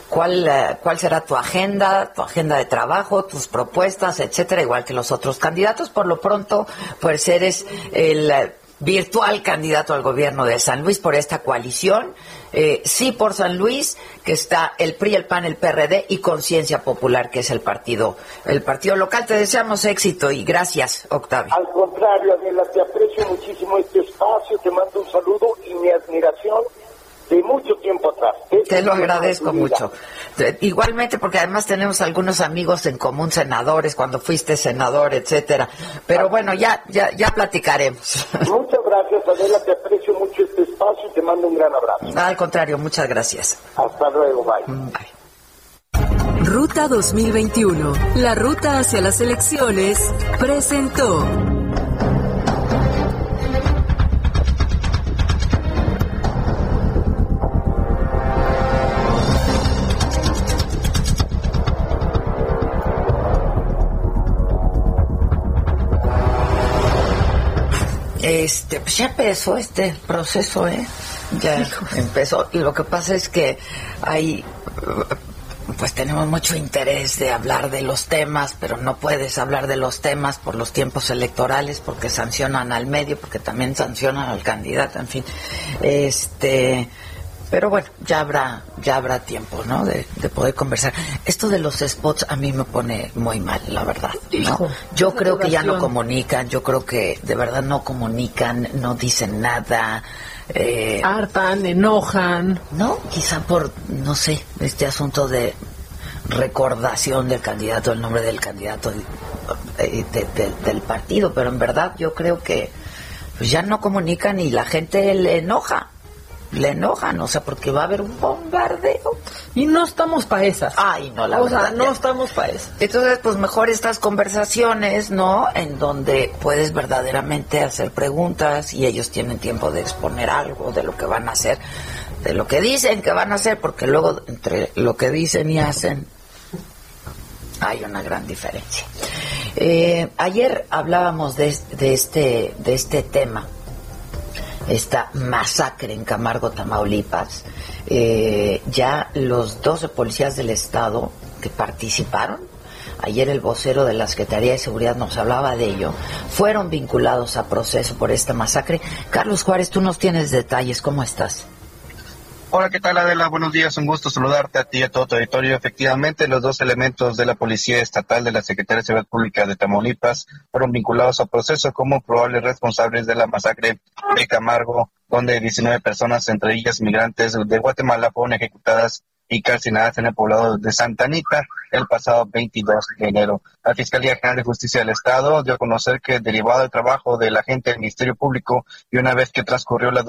cuál, eh, cuál será tu agenda, tu agenda de trabajo, tus propuestas, etcétera, igual que los otros candidatos. Por lo pronto, pues eres el virtual candidato al gobierno de San Luis por esta coalición. Eh, sí por San Luis, que está el PRI, el PAN, el PRD y Conciencia Popular, que es el partido, el partido local. Te deseamos éxito y gracias, Octavio. Al contrario, te aprecio muchísimo te mando un saludo y mi admiración de mucho tiempo atrás. Te lo agradezco mucho. Igualmente, porque además tenemos algunos amigos en común, senadores, cuando fuiste senador, etcétera. Pero bueno, ya, ya, ya platicaremos. Muchas gracias, Adela, te aprecio mucho este espacio y te mando un gran abrazo. Al contrario, muchas gracias. Hasta luego, bye. Mm, bye. Ruta 2021, la ruta hacia las elecciones, presentó. Este, pues ya empezó este proceso, ¿eh? Ya empezó. Y lo que pasa es que hay, pues tenemos mucho interés de hablar de los temas, pero no puedes hablar de los temas por los tiempos electorales, porque sancionan al medio, porque también sancionan al candidato, en fin. Este, pero bueno, ya habrá, ya habrá tiempo, ¿no? De, de poder conversar. Esto de los spots a mí me pone muy mal, la verdad. ¿no? Hijo, Yo creo que ya no comunican, yo creo que de verdad no comunican, no dicen nada. Eh, Hartan, enojan. no, quizá por, no sé, este asunto de recordación del candidato, el nombre del candidato eh, de- de- del partido, pero en verdad yo creo que pues ya no comunican y la gente le enoja, le enojan, o sea, porque va a haber un bombardeo. Y no estamos para esas. Ay, no, la o verdad. sea, no ya. estamos para esas. Entonces, pues mejor estas conversaciones, ¿no? En donde puedes verdaderamente hacer preguntas y ellos tienen tiempo de exponer algo de lo que van a hacer, de lo que dicen que van a hacer, porque luego entre lo que dicen y hacen hay una gran diferencia. Eh, ayer hablábamos de, de este de este tema esta masacre en Camargo, Tamaulipas. Eh, ya los 12 policías del Estado que participaron, ayer el vocero de la Secretaría de Seguridad nos hablaba de ello, fueron vinculados a proceso por esta masacre. Carlos Juárez, tú nos tienes detalles, ¿cómo estás? Hola, ¿qué tal Adela? Buenos días, un gusto saludarte a ti y a todo tu auditorio. Efectivamente, los dos elementos de la Policía Estatal de la Secretaría de Seguridad Pública de Tamaulipas fueron vinculados a proceso como probables responsables de la masacre de Camargo, donde 19 personas, entre ellas migrantes de Guatemala, fueron ejecutadas y calcinadas en el poblado de Santa Anita el pasado 22 de enero. La Fiscalía General de Justicia del Estado dio a conocer que derivado del trabajo del agente del Ministerio Público y una vez que transcurrió la,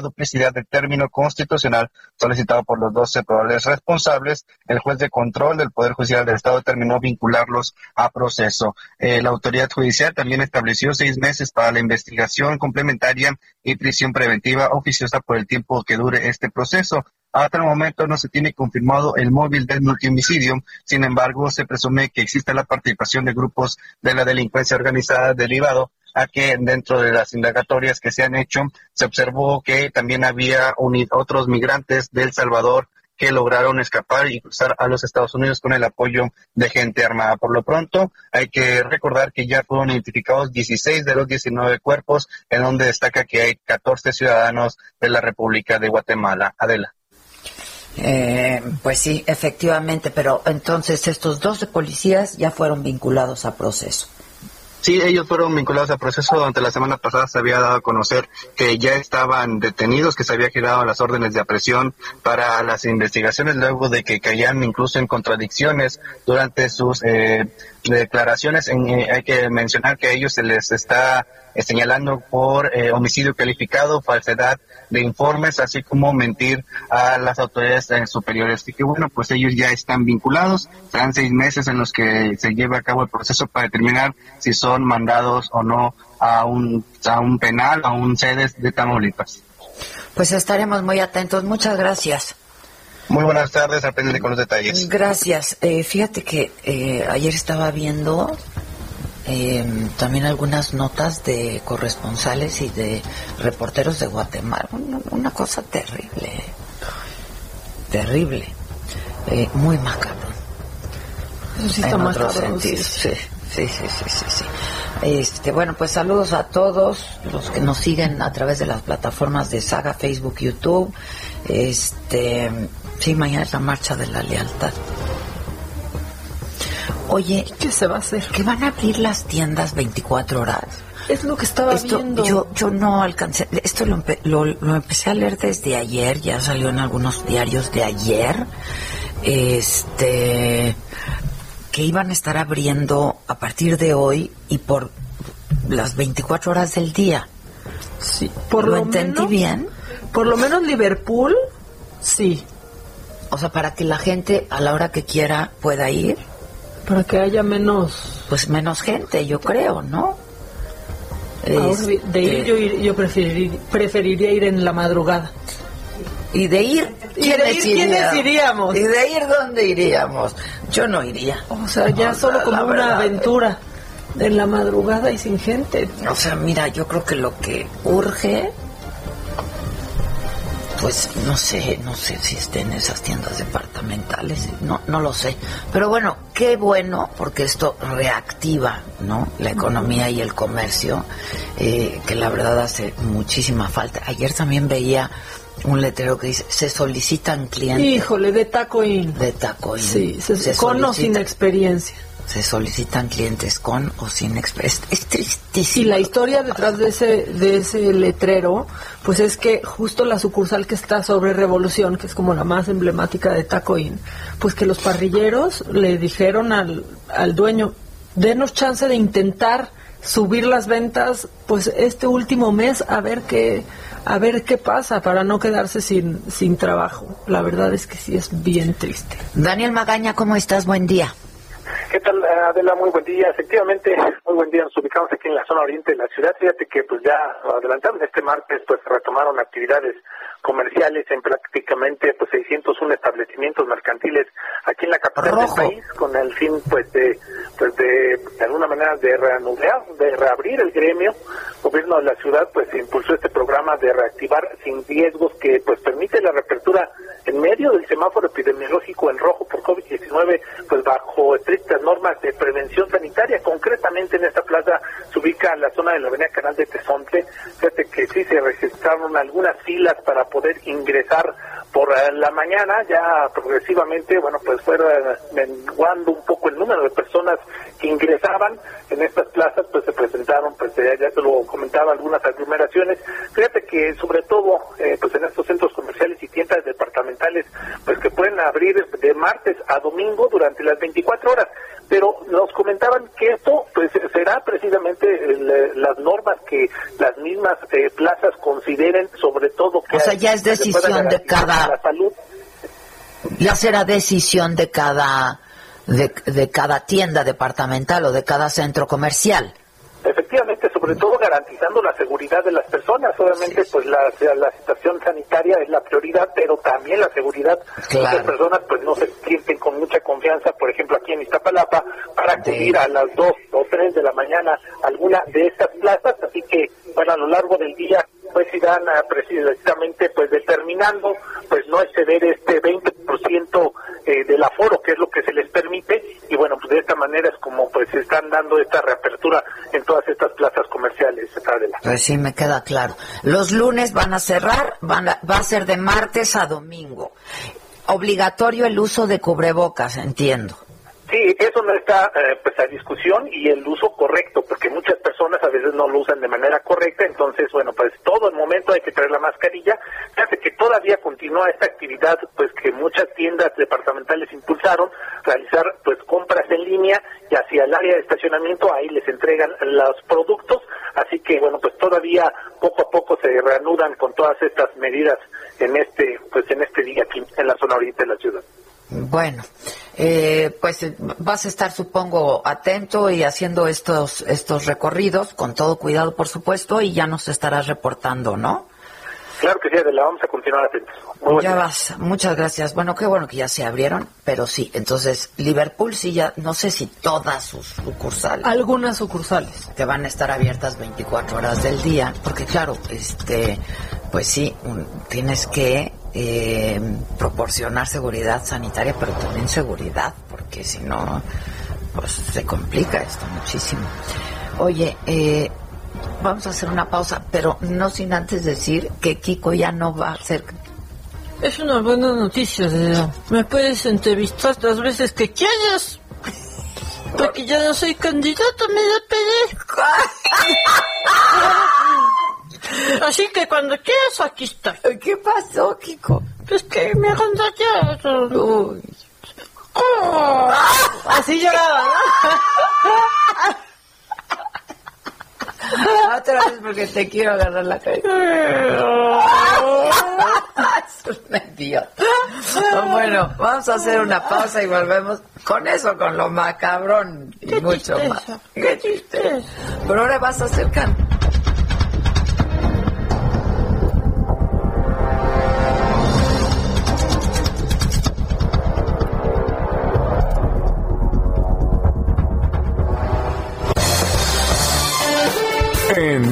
duplicidad del término constitucional solicitado por los 12 probables responsables, el juez de control del Poder Judicial del Estado determinó vincularlos a proceso. Eh, la autoridad judicial también estableció seis meses para la investigación complementaria y prisión preventiva oficiosa por el tiempo que dure este proceso. Hasta el momento no se tiene confirmado el móvil del multihomicidio, sin embargo se presume que existe la participación de grupos de la delincuencia organizada derivado a que dentro de las indagatorias que se han hecho se observó que también había otros migrantes de El Salvador que lograron escapar y cruzar a los Estados Unidos con el apoyo de gente armada. Por lo pronto, hay que recordar que ya fueron identificados 16 de los 19 cuerpos, en donde destaca que hay 14 ciudadanos de la República de Guatemala. Adela. Eh, pues sí, efectivamente, pero entonces estos 12 policías ya fueron vinculados a proceso. Sí, ellos fueron vinculados al proceso. Durante la semana pasada se había dado a conocer que ya estaban detenidos, que se había girado las órdenes de aprehensión para las investigaciones, luego de que caían incluso en contradicciones durante sus eh, declaraciones. En, eh, hay que mencionar que a ellos se les está eh, señalando por eh, homicidio calificado, falsedad de informes, así como mentir a las autoridades superiores. Así que bueno, pues ellos ya están vinculados. Serán seis meses en los que se lleva a cabo el proceso para determinar si son mandados o no a un, a un penal, a un sedes de Tamaulipas. Pues estaremos muy atentos. Muchas gracias. Muy buenas tardes, aprende con los detalles. Gracias. Eh, fíjate que eh, ayer estaba viendo eh, también algunas notas de corresponsales y de reporteros de Guatemala. Una, una cosa terrible. Terrible. Eh, muy macabro. Eso sí en sí. sentidos, sí. Sí, sí, sí, sí, sí. Este, bueno, pues saludos a todos los que nos siguen a través de las plataformas de Saga, Facebook, YouTube. Este, sí, mañana es la marcha de la lealtad. Oye, ¿qué se va a hacer? Que van a abrir las tiendas 24 horas. Es lo que estaba Esto, viendo. Yo, yo no alcancé, esto lo, empe- lo, lo empecé a leer desde ayer, ya salió en algunos diarios de ayer, este, que iban a estar abriendo a partir de hoy y por las 24 horas del día. Sí, por ¿Lo lo entendí menos- bien? Por lo menos Liverpool, sí. O sea, para que la gente a la hora que quiera pueda ir, Para que haya menos... pues menos gente, yo creo, ¿no? De ir yo, ir- yo preferir- preferiría ir en la madrugada. Y de ir, ¿Y de ir quiénes iríamos? ¿Y de ir dónde iríamos? Yo no iría. O sea, ya O solo sea, como una aventura en la madrugada y sin gente. O sea, mira, yo creo que lo que urge, pues no sé, no sé si estén esas tiendas departamentales, no, no lo sé. Pero bueno, qué bueno, porque esto reactiva, ¿no? La economía y el comercio, eh, que la verdad hace muchísima falta. Ayer también veía un letrero que dice, se solicitan clientes Híjole, de taco in. de taco. Sí, se- con o sin experiencia. Se solicitan clientes con o sin experiencia. Es, es Y tristísimo. la historia detrás de ese, de ese letrero, pues es que justo la sucursal que está sobre Revolución, que es como la más emblemática de Taco Inn, pues que los parrilleros le dijeron al, al dueño, denos chance de intentar subir las ventas, pues este último mes a ver qué, a ver qué pasa para no quedarse sin, sin trabajo. La verdad es que sí es bien triste. Daniel Magaña, ¿cómo estás? Buen día. ¿Qué tal, Adela? Muy buen día. Efectivamente, muy buen día. Nos ubicamos aquí en la zona oriente de la ciudad. Fíjate que pues ya adelantaron este martes, pues retomaron actividades comerciales en prácticamente pues 601 establecimientos mercantiles aquí en la capital Rojo. del país con el fin pues de pues de, de alguna manera de reanudar, de reabrir el gremio. El gobierno de la ciudad pues impulsó este programa de reactivar sin riesgos que pues permite la reapertura en medio del semáforo epidemiológico en rojo por COVID-19 pues bajo estrictas normas de prevención sanitaria. Concretamente en esta plaza se ubica la zona de la avenida Canal de Tezontle. Fíjate que sí se registraron algunas filas para poder ingresar por eh, la mañana, ya progresivamente, bueno, pues fuera menguando un poco el número de personas que ingresaban en estas plazas, pues se presentaron, pues ya, ya te lo comentaba, algunas aglomeraciones. Fíjate que sobre todo, eh, pues en estos centros comerciales y tiendas departamentales, pues que pueden abrir de martes a domingo durante las 24 horas. Pero nos comentaban que esto, pues será precisamente las normas que las mismas eh, plazas consideren, sobre todo que O ya es decisión de cada- la salud Ya será decisión de cada de, de cada tienda departamental o de cada centro comercial. Efectivamente, sobre todo garantizando la seguridad de las personas. Obviamente, pues la, la situación sanitaria es la prioridad, pero también la seguridad. Claro. Muchas personas pues no se sienten con mucha confianza, por ejemplo, aquí en Iztapalapa, para acudir a las 2 o 3 de la mañana a alguna de estas plazas. Así que, bueno, a lo largo del día pues irán ah, precisamente pues determinando pues no exceder este 20% eh, del aforo que es lo que se les permite y bueno pues de esta manera es como pues se están dando esta reapertura en todas estas plazas comerciales Adela. Pues sí, me queda claro. Los lunes van a cerrar, van a- va a ser de martes a domingo. Obligatorio el uso de cubrebocas, entiendo. Sí, eso no está eh, pues a discusión y el uso correcto, porque muchas personas a veces no lo usan de manera correcta, entonces bueno, pues todo el momento hay que traer la mascarilla. Fíjate que todavía continúa esta actividad, pues que muchas tiendas departamentales impulsaron, realizar pues compras en línea y hacia el área de estacionamiento ahí les entregan los productos, así que bueno, pues todavía poco a poco se reanudan con todas estas medidas en este pues en este día aquí en la zona oriente de la ciudad. Bueno, eh, pues eh, vas a estar, supongo, atento y haciendo estos estos recorridos con todo cuidado, por supuesto, y ya nos estarás reportando, ¿no? Claro que sí, Adela, vamos a continuar atentos. Muy Ya vas, muchas gracias. Bueno, qué bueno que ya se abrieron, pero sí, entonces Liverpool sí ya, no sé si todas sus sucursales Algunas sucursales. que van a estar abiertas 24 horas del día, porque claro, este, pues sí, un- tienes que eh, proporcionar seguridad sanitaria, pero también seguridad, porque si no, pues se complica esto muchísimo. Oye, eh, vamos a hacer una pausa, pero no sin antes decir que Kiko ya no va a ser... Es una buena noticia, de Me puedes entrevistar las veces que quieras. Porque ya no soy candidato, me da Así que cuando quieras, aquí está. ¿Qué pasó, Kiko? Pues que me Uy. Oh, así lloraba, ¿no? Otra vez porque te quiero agarrar la cabeza. es un idiota. Bueno, vamos a hacer una pausa y volvemos con eso, con lo macabrón y mucho más. Qué chiste. Pero ahora vas a hacer canto.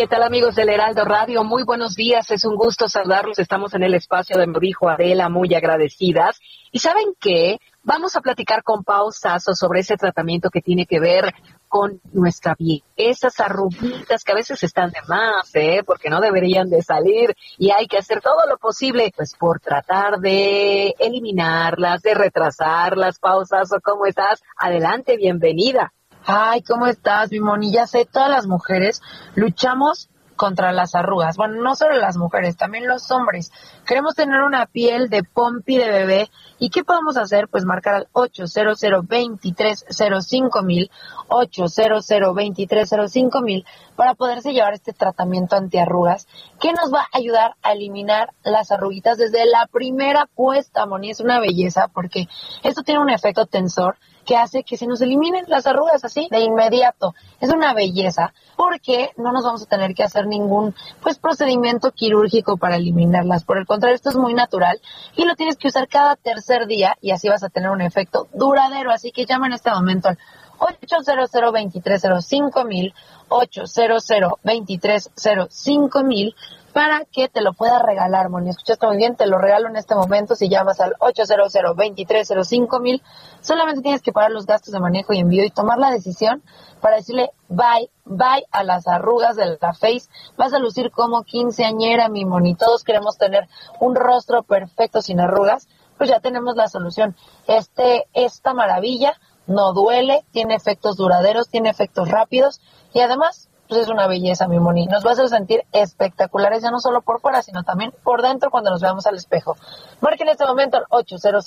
¿Qué tal amigos del Heraldo Radio? Muy buenos días, es un gusto saludarlos. Estamos en el espacio de Morijo Adela, muy agradecidas. ¿Y saben qué? Vamos a platicar con Pau sobre ese tratamiento que tiene que ver con nuestra piel. Esas arruguitas que a veces están de más, ¿eh? Porque no deberían de salir y hay que hacer todo lo posible, pues por tratar de eliminarlas, de retrasarlas. Pau Sasso, ¿cómo estás? Adelante, bienvenida. Ay, ¿cómo estás, mi moni? Ya sé, todas las mujeres luchamos contra las arrugas. Bueno, no solo las mujeres, también los hombres. Queremos tener una piel de pompi de bebé. ¿Y qué podemos hacer? Pues marcar al 800 2305 mil, 800 2305 mil, para poderse llevar este tratamiento antiarrugas que nos va a ayudar a eliminar las arruguitas desde la primera puesta, Moni. Es una belleza porque esto tiene un efecto tensor que hace que se nos eliminen las arrugas así de inmediato. Es una belleza porque no nos vamos a tener que hacer ningún pues procedimiento quirúrgico para eliminarlas. Por el contrario, esto es muy natural y lo tienes que usar cada tercer día y así vas a tener un efecto duradero. Así que llama en este momento al 800 2305 mil 800 2305 mil para que te lo pueda regalar, Moni. ¿Escuchaste muy bien? Te lo regalo en este momento si llamas al 800 2305 mil. Solamente tienes que pagar los gastos de manejo y envío y tomar la decisión para decirle bye, bye a las arrugas de la face. Vas a lucir como quinceañera, mi Moni. Todos queremos tener un rostro perfecto sin arrugas. Pues ya tenemos la solución. Este, esta maravilla no duele, tiene efectos duraderos, tiene efectos rápidos y además pues es una belleza, mi Moni. Nos va a hacer sentir espectaculares, ya no solo por fuera, sino también por dentro cuando nos veamos al espejo. Marquen en este momento al 800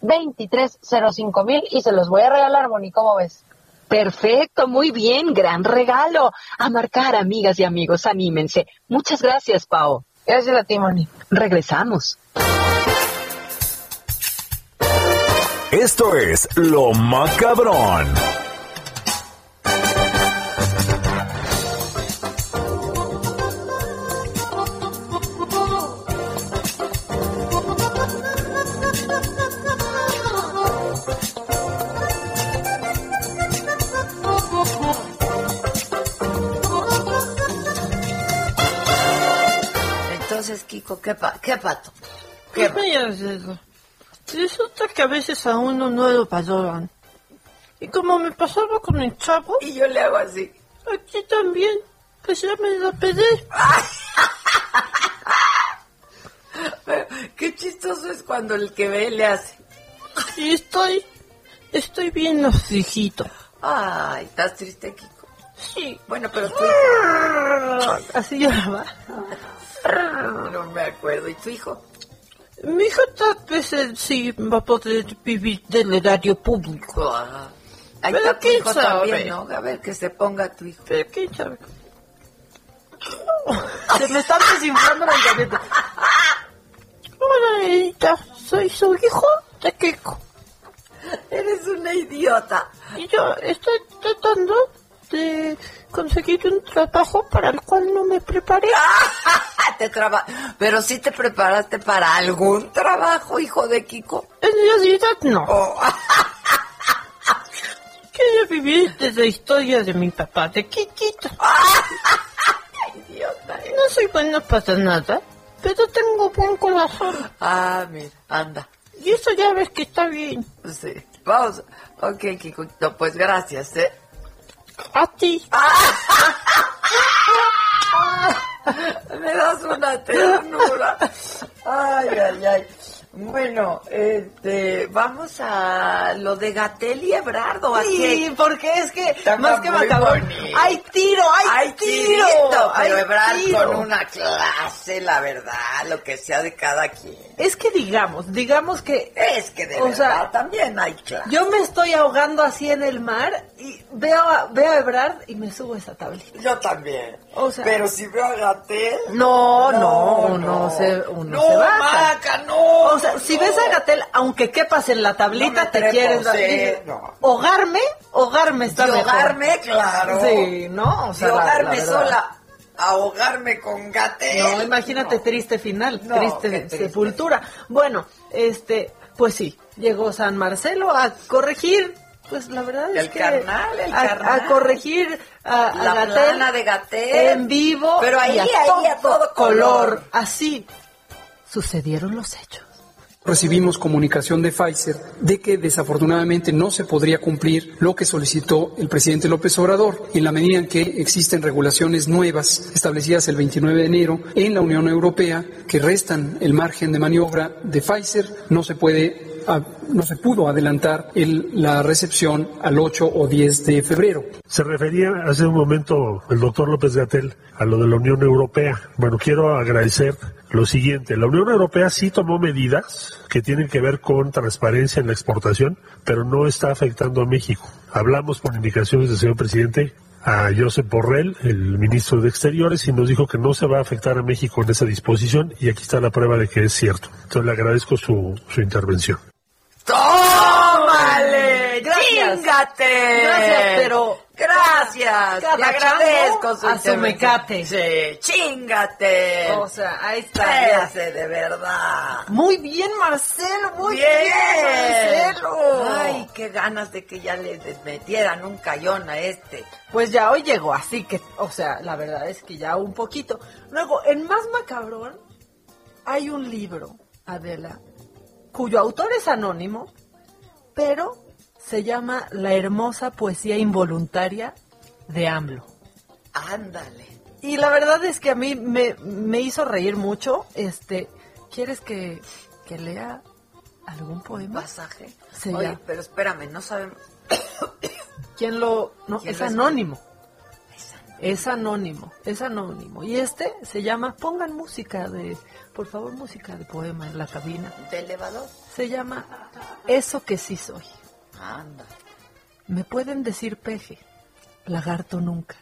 2305 mil y se los voy a regalar, Moni. ¿Cómo ves? Perfecto, muy bien, gran regalo. A marcar, amigas y amigos, anímense. Muchas gracias, Pau. Gracias a ti, Moni. Regresamos. Esto es Lo Macabrón. Kiko, ¿qué, qué pato? ¿Qué eso? Resulta que a veces a uno no lo valoran. Y como me pasaba con el chavo... Y yo le hago así. Aquí también. Pues ya me lo pedí. Pero qué chistoso es cuando el que ve le hace. Y estoy... Estoy bien afligito. Ay, ¿estás triste, Kiko? Sí. Bueno, pero tú... Así lloraba. No me acuerdo. ¿Y tu hijo? Mi hijo tal vez sí va a poder vivir del erario público. Ah, ahí Pero está tu hijo también, ¿no? A ver, que se ponga tu hijo. Pero quién sabe. Se me está desinflando la cabeza. Hola, Edita. Soy su hijo de Kiko. Eres una idiota. Y yo estoy tratando este, conseguir un trabajo para el cual no me preparé. te traba Pero sí te preparaste para algún trabajo, hijo de Kiko. En realidad no. Oh. Quiero vivir desde la historia de mi papá, de Kikito. Idiota. No soy buena para nada, pero tengo buen corazón. Ah, mira, anda. Y eso ya ves que está bien. Sí. Vamos. Ok, Kiko. No, pues gracias, ¿eh? A ti. Me das una ternura. Ay, ay, ay. Bueno, este, vamos a lo de Gatel y Ebrardo. ¿a Sí, porque es que más que bonito. hay tiro, hay, Hay tiro, tirito, hay pero Ebrard tiro. con una clase, la verdad, lo que sea de cada quien. Es que digamos, digamos que Es que de O verdad sea, también hay clase. yo me estoy ahogando así en el mar y veo a, veo a Ebrard y me subo a esa tablita. Yo también. O sea, pero si veo a Gatel. No, no, uno se, uno No, se baja. Maca, no. O sea, si no. ves a Gatel, aunque quepas en la tablita, No te trepo, quieres no. Hogarme, hogarme está mejor. ahogarme, claro. Sí, ¿no? O sea, verdad. sola. Ahogarme con Gatel. No, imagínate triste final, No, triste, sepultura. Bueno, este, pues sí, llegó San Marcelo a corregir, pues la verdad es El que carnal, el a, carnal. a corregir a, a La Gatell plana de Gatell. en vivo, Pero ahí, y a ahí, todo, a todo color. Así sucedieron los hechos. Recibimos comunicación de Pfizer de que desafortunadamente no se podría cumplir lo que solicitó el presidente López Obrador en la medida en que existen regulaciones nuevas establecidas el 29 de enero en la Unión Europea que restan el margen de maniobra de Pfizer. No se puede no se pudo adelantar el- la recepción al 8 o 10 de febrero. Se refería hace un momento el doctor López Gatel a lo de la Unión Europea. Bueno, quiero agradecer lo siguiente. La Unión Europea sí tomó medidas que tienen que ver con transparencia en la exportación, pero no está afectando a México. Hablamos por indicaciones del señor presidente a Josep Borrell, el ministro de Exteriores, y nos dijo que no se va a afectar a México en esa disposición, y aquí está la prueba de que es cierto. Entonces le agradezco su, su intervención. ¡Tómale! Gracias. ¡Chíngate! Gracias, pero Gracias. Te agradezco su a su mecate. Sí, chingate. O sea, ahí está. Véase de verdad. Muy bien, Marcelo, muy bien, Bien. Marcelo. Ay, qué ganas de que ya le metieran un cayón a este. Pues ya hoy llegó, así que, o sea, la verdad es que ya un poquito. Luego, en Más Macabrón, hay un libro, Adela, cuyo autor es anónimo, pero se llama La hermosa poesía involuntaria de AMLO. Ándale. Y la verdad es que a mí me, me hizo reír mucho. Este, ¿quieres que, que lea algún poema? Pasaje. Se Oye, pero espérame, no sabemos. ¿Quién lo...? No, ¿Quién es anónimo. Es anónimo, es anónimo. Y este se llama, pongan música de, por favor, música de poema en la cabina. ¿De elevador? Se llama Eso que sí soy. Anda. Me pueden decir peje, lagarto nunca.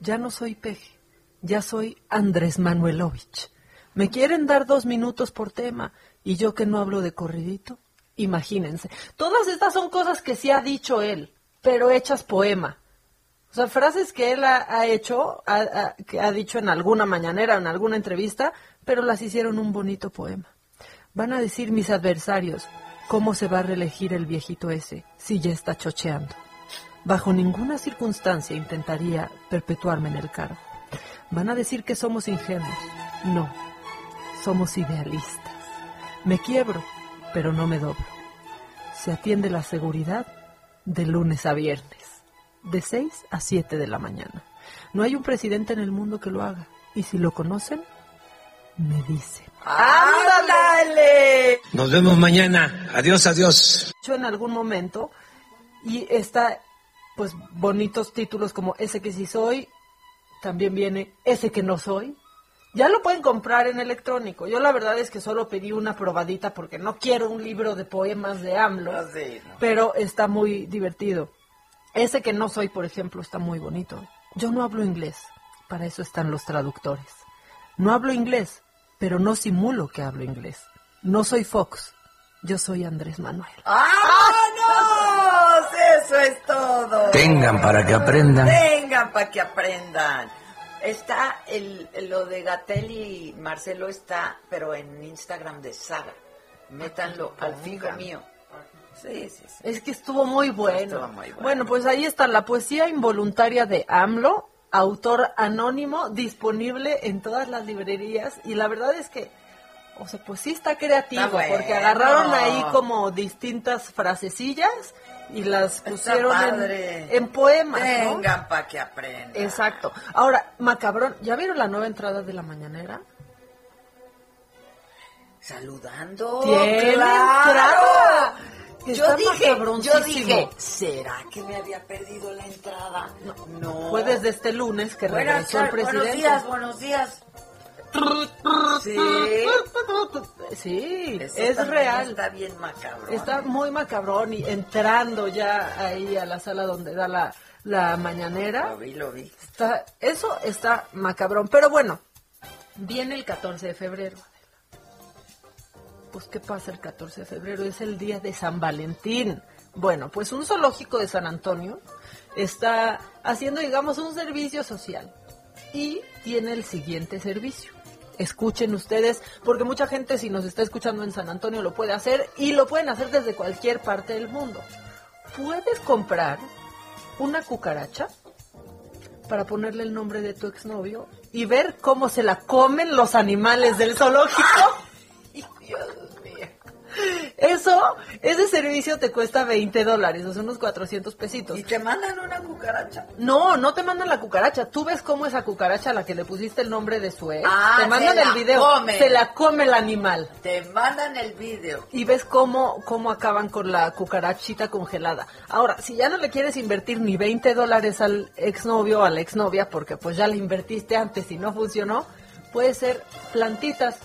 Ya no soy peje, ya soy Andrés Manuelovich. Me quieren dar dos minutos por tema y yo que no hablo de corridito. Imagínense. Todas estas son cosas que sí ha dicho él, pero hechas poema. O sea, frases que él ha, hecho, que ha dicho en alguna mañanera, en alguna entrevista, pero las hicieron un bonito poema. Van a decir mis adversarios, ¿cómo se va a reelegir el viejito ese si ya está chocheando? Bajo ninguna circunstancia intentaría perpetuarme en el cargo. Van a decir que somos ingenuos. No, somos idealistas. Me quiebro, pero no me doblo. Se atiende la seguridad de lunes a viernes, de 6 a 7 de la mañana. No hay un presidente en el mundo que lo haga. Y si lo conocen, me dicen. ¡Ándale! Nos vemos mañana. Adiós, adiós. hecho en algún momento y está pues bonitos títulos como ese que sí soy, también viene ese que no soy. Ya lo pueden comprar en electrónico. Yo la verdad es que solo pedí una probadita porque no quiero un libro de poemas de AMLO, Así, ¿no? pero está muy divertido. Ese que no soy, por ejemplo, está muy bonito. Yo no hablo inglés, para eso están los traductores. No hablo inglés, pero no simulo que hablo inglés. No soy Fox, yo soy Andrés Manuel. ¡Ah, no! Eso es todo. Tengan para que aprendan. Tengan para que aprendan. Está el, lo de Gatel y Marcelo está, pero en Instagram de Saga. Métanlo al fijo mío. Sí, sí, sí. Es que estuvo muy bueno. Estuvo muy bueno. Bueno, pues ahí está la poesía involuntaria de AMLO, autor anónimo, disponible en todas las librerías. Y la verdad es que, o sea, pues sí está creativo, Está bueno. porque agarraron ahí como distintas frasecillas y las pusieron en, poemas. para que aprendan. Exacto. Ahora, macabrón, ¿ya vieron la nueva entrada de la mañanera? Saludando. Claro. Yo dije, yo dije, ¿será que me había perdido la entrada? No. Fue desde este lunes que Buenas regresó el presidente. Buenos días, buenos días. Sí. Sí, Eso es real. Está bien macabro. Está muy macabrón y entrando ya ahí a la sala donde da la, la mañanera. Lo vi, lo vi. Está, eso está macabrón. Pero bueno, viene el 14 de febrero. Pues, ¿qué pasa el 14 de febrero? Es el día de San Valentín. Bueno, pues un zoológico de San Antonio está haciendo, digamos, un servicio social y tiene el siguiente servicio. Escuchen ustedes, porque mucha gente si nos está escuchando en San Antonio lo puede hacer y lo pueden hacer desde cualquier parte del mundo. Puedes comprar una cucaracha para ponerle el nombre de tu exnovio y ver cómo se la comen los animales del zoológico. Eso, ese servicio te cuesta 20 dólares, o sea, unos 400 pesitos. ¿Y te mandan una cucaracha? No, no te mandan la cucaracha. Tú ves cómo esa cucaracha a la que le pusiste el nombre de su ex. Ah, te mandan el video. Se la come el animal. Te mandan el vídeo. Y ves cómo, cómo acaban con la cucarachita congelada. Ahora, si ya no le quieres invertir ni 20 dólares al exnovio o a la exnovia, porque pues ya le invertiste antes y no funcionó, puede ser plantitas,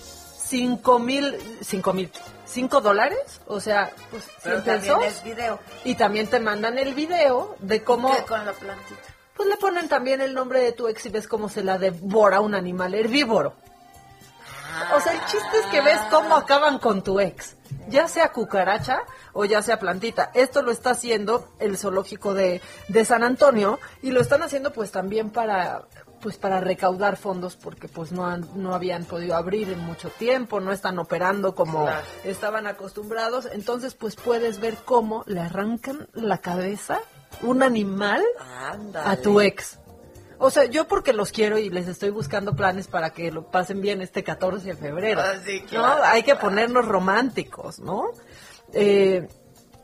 5 mil, 5 mil, 5 dólares, o sea, pues 100 Pero también pesos. es video. Y también te mandan el video de cómo... ¿Qué con la plantita? Pues le ponen también el nombre de tu ex y ves cómo se la devora un animal herbívoro. O sea, el chiste es que ves cómo acaban con tu ex, ya sea cucaracha o ya sea plantita. Esto lo está haciendo el zoológico de, de San Antonio y lo están haciendo pues también para pues para recaudar fondos porque pues no han, no habían podido abrir en mucho tiempo, no están operando como Claro. estaban acostumbrados, entonces pues puedes ver cómo le arrancan la cabeza un animal Ándale. a tu ex. O sea, yo porque los quiero y les estoy buscando planes para que lo pasen bien este 14 de febrero. Ah, sí, ¿no? Hay que ponernos románticos, ¿no? Eh,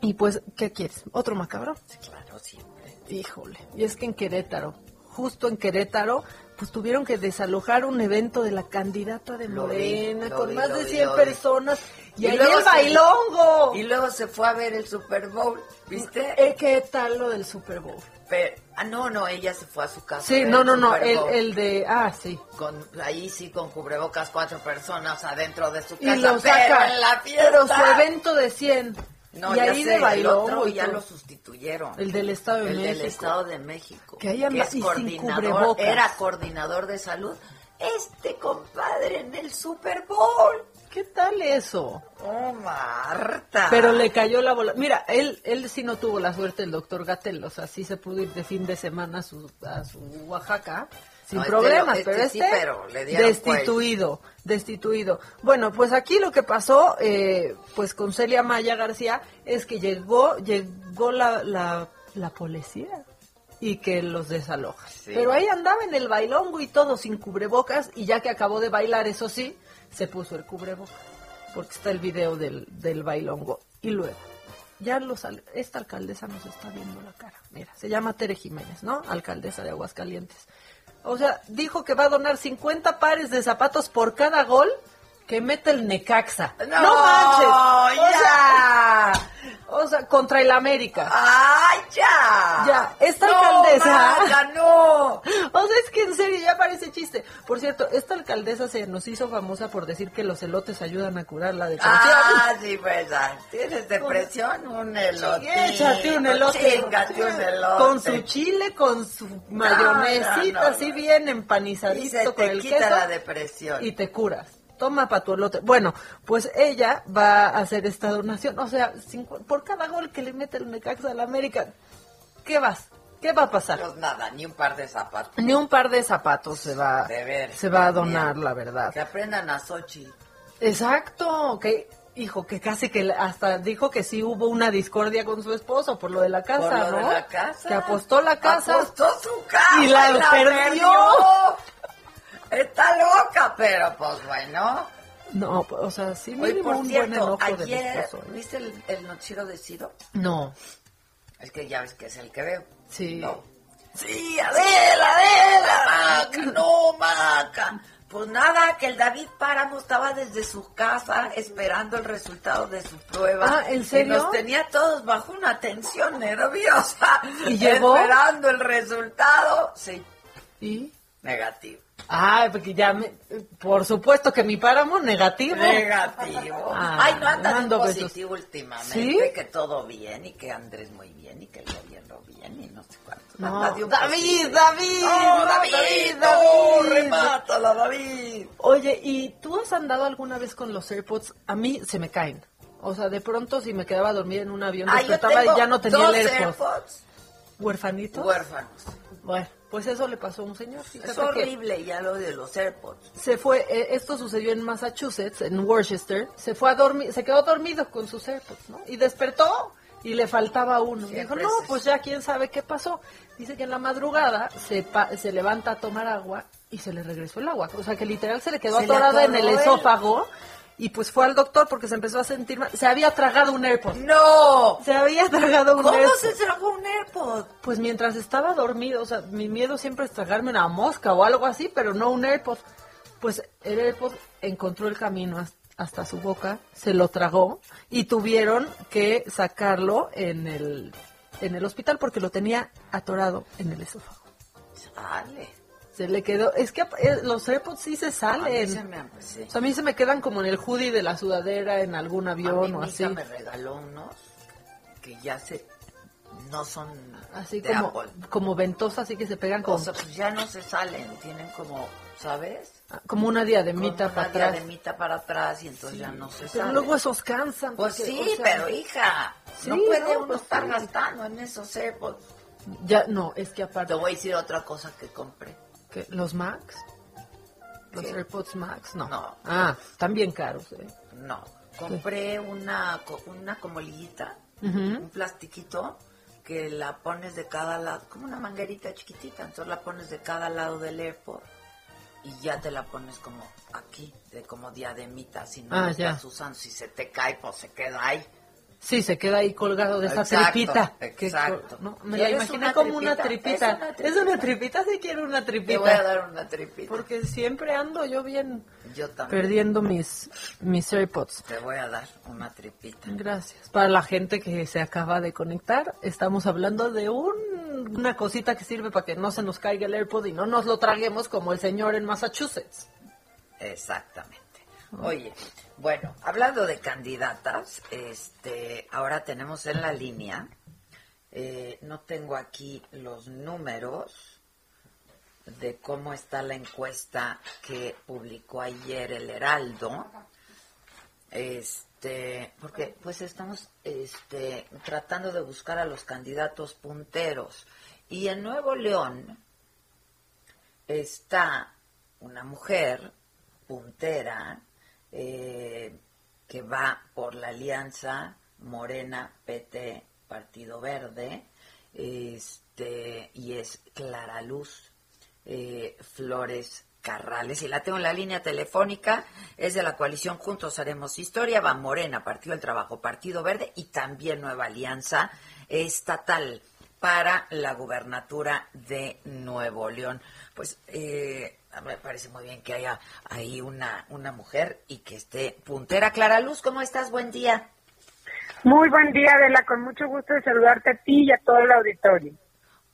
y pues, ¿qué quieres? ¿Otro macabro? Sí, claro, siempre. Híjole. Y es que en Querétaro, justo en Querétaro, pues tuvieron que desalojar un evento de la candidata de vi, Morena con vi, más de vi, 100 lo vi. personas. Y, ahí luego el se- bailongo. Y luego se fue a ver el Super Bowl, ¿viste? Eh, ¿Qué tal lo del Super Bowl? Pero- ah, no, no, ella se fue a su casa. Sí, no, no, no, el, el de, ah, sí. Con, ahí sí, con cubrebocas, cuatro personas adentro de su Y casa. lo pero saca, en la fiesta. pero su evento de 100. No, y ya ahí sé, de el bailongo otro y ya lo sustituyeron. El del Estado de El México. del Estado de México. Que anda es coordinador, era coordinador de salud. Este compadre en el Super Bowl. ¿Qué tal eso? Oh, Marta. Pero le cayó la bola. Mira, él, él sí no tuvo la suerte, el doctor Gatel, o sea, sí se pudo ir de fin de semana a su, a su Oaxaca sin No, este problemas, pero este este sí, pero le dieron destituido, destituido. Bueno, pues aquí lo que pasó, eh, pues con Celia Maya García, es que llegó, llegó la, la, la policía y que los desaloja. Sí. Pero ahí andaba en el bailongo y todo sin cubrebocas y ya que acabó de bailar, eso sí, se puso el cubrebocas, porque está el video del, del bailongo. Y luego, ya los, esta alcaldesa nos está viendo la cara. Mira, se llama Tere Jiménez, ¿no? Alcaldesa de Aguascalientes. O sea, dijo que va a donar 50 pares de zapatos por cada gol que mete el Necaxa. No, manches. O ya. sea, o sea, contra el América. ¡Ay, ya! Ya, esta no, alcaldesa. Marta, no. O sea, es que en serio ya parece chiste. Por cierto, esta alcaldesa se nos hizo famosa por decir que los elotes ayudan a curar la depresión. Ah, sí, pues, ah, ¿tienes depresión? Un elote. Échate un elote. Chíngate un elote. Con su chile, con su mayonesita, no, no, así bien Y empanizadito se con te el quita queso. la depresión. y te curas. Toma para tu elote. Bueno, pues ella va a hacer esta donación. O sea, por cada gol que le mete el Necaxa a la América, ¿qué vas? ¿Qué va a pasar? Pues nada, ni un par de zapatos. Ni un par de zapatos se va, se va a donar, la verdad. Que aprendan a Sochi. Exacto, que hijo, que casi que hasta dijo que sí hubo una discordia con su esposo por lo de la casa, Por lo ¿no? de la casa. Que apostó la casa. Apostó su casa Y la perdió. Está loca, pero pues bueno. No, pues, o sea, sí por un buen cierto, enojo de mi ayer, esposo, ¿eh? ¿viste el, el noticiero de Ciro? No. Es que ya ves que es el que veo. Sí. No. Sí, Adela, Adela, Maca, no, Maca. Pues nada, que el David Páramo estaba desde su casa esperando el resultado de su prueba. Ah, ¿en serio? Y nos tenía todos bajo una tensión nerviosa. ¿Y llegó? Esperando el resultado. Sí, ¿Y? negativo. Ah, porque ya me, por supuesto que mi páramo negativo. Negativo. Ah, Ay, no andas mando en besos. positivo últimamente. ¿Sí? Que todo bien y que Andrés muy bien y que el gobierno bien y no sé cuánto. No, Anda David, positivo. David, No, David, David, David. no, remátala, David. Oye, ¿y tú has andado alguna vez con los AirPods? A mí se me caen. O sea, de pronto si me quedaba dormida en un avión, Ah, despertaba y ya no tenía el AirPods. AirPods. ¿Huerfanitos? Huérfanos. Bueno, pues eso le pasó a un señor. Es horrible ya lo de los AirPods. se fue, eh, esto sucedió en Massachusetts, en Worcester, se fue a dormir, se quedó dormido con sus AirPods, ¿no? Y despertó y le faltaba uno. Siempre Dijo, es no, pues ya quién sabe qué pasó. Dice que en la madrugada se, pa- se levanta a tomar agua y se le regresó el agua. O sea, que literal se le quedó Se le atorada en el- esófago y pues fue al doctor porque se empezó a sentir mal. Se había tragado un AirPod. ¡No! Se había tragado un ¿Cómo AirPod. se tragó un AirPod? Pues mientras estaba dormido, o sea, mi miedo siempre es tragarme una mosca o algo así, pero no un AirPod. Pues el AirPod encontró el camino has- hasta su boca, se lo tragó y tuvieron que sacarlo en el, en el hospital porque lo tenía atorado en el esófago. Sale. Se le quedó, es que eh, los AirPods sí se A mí salen. se me- sí. O sea, a mí se me quedan como en el hoodie de la sudadera, en algún A mí avión o mi así. me regaló unos que ya se... No son Así de como, Apple. como ventosas, así que se pegan O como, sea, pues ya no se salen, tienen como, ¿sabes? como una diademita Con para una atrás. diademita para atrás y entonces ya no se Pero salen. luego esos cansan. Pues porque, sí, o sea, pero hija, no Sí, puede no, uno pues estar sí. gastando en esos AirPods. Ya, no, es que Te aparte, voy a decir otra cosa que compré. Los Max, los ¿Qué? AirPods Max, no. No. Ah, están bien caros, ¿eh? No, compré una, una como liguita, un plastiquito que la pones de cada lado, como una manguerita chiquitita, entonces la pones de cada lado del AirPod y ya te la pones como aquí, de como diademita, si no Ah, la ya. estás usando, si se te cae, pues se queda ahí. Sí, se queda ahí colgado de esa Exacto, tripita. exacto. no, me la ¿Quieres imaginé como una tripita? tripita. Es una tripita. Es una tripita, sí quiero una tripita. Te voy a dar una tripita. Porque siempre ando yo bien Yo también. perdiendo mis, mis AirPods. Te voy a dar una tripita. Gracias. Para la gente que se acaba de conectar, estamos hablando de un- una cosita que sirve para que no se nos caiga el AirPod y no nos lo traguemos como el señor en Massachusetts. Exactamente. Oye, bueno, hablando de candidatas, este, ahora tenemos en la línea, eh, no tengo aquí los números de cómo está la encuesta que publicó ayer el Heraldo, este, porque pues estamos, este, tratando de buscar a los candidatos punteros. Y en Nuevo León está una mujer puntera eh, que va por la alianza Morena PT Partido Verde este y es Clara Luz eh, Flores Carrales y la tengo en la línea telefónica es de la coalición Juntos Haremos Historia va Morena Partido del Trabajo Partido Verde y también Nueva Alianza Estatal para la gubernatura de Nuevo León. Pues eh, me parece muy bien que haya ahí una, una mujer y que esté puntera. Clara Luz, ¿cómo estás? Buen día. Muy buen día, Adela. Con mucho gusto de saludarte a ti y a todo el auditorio.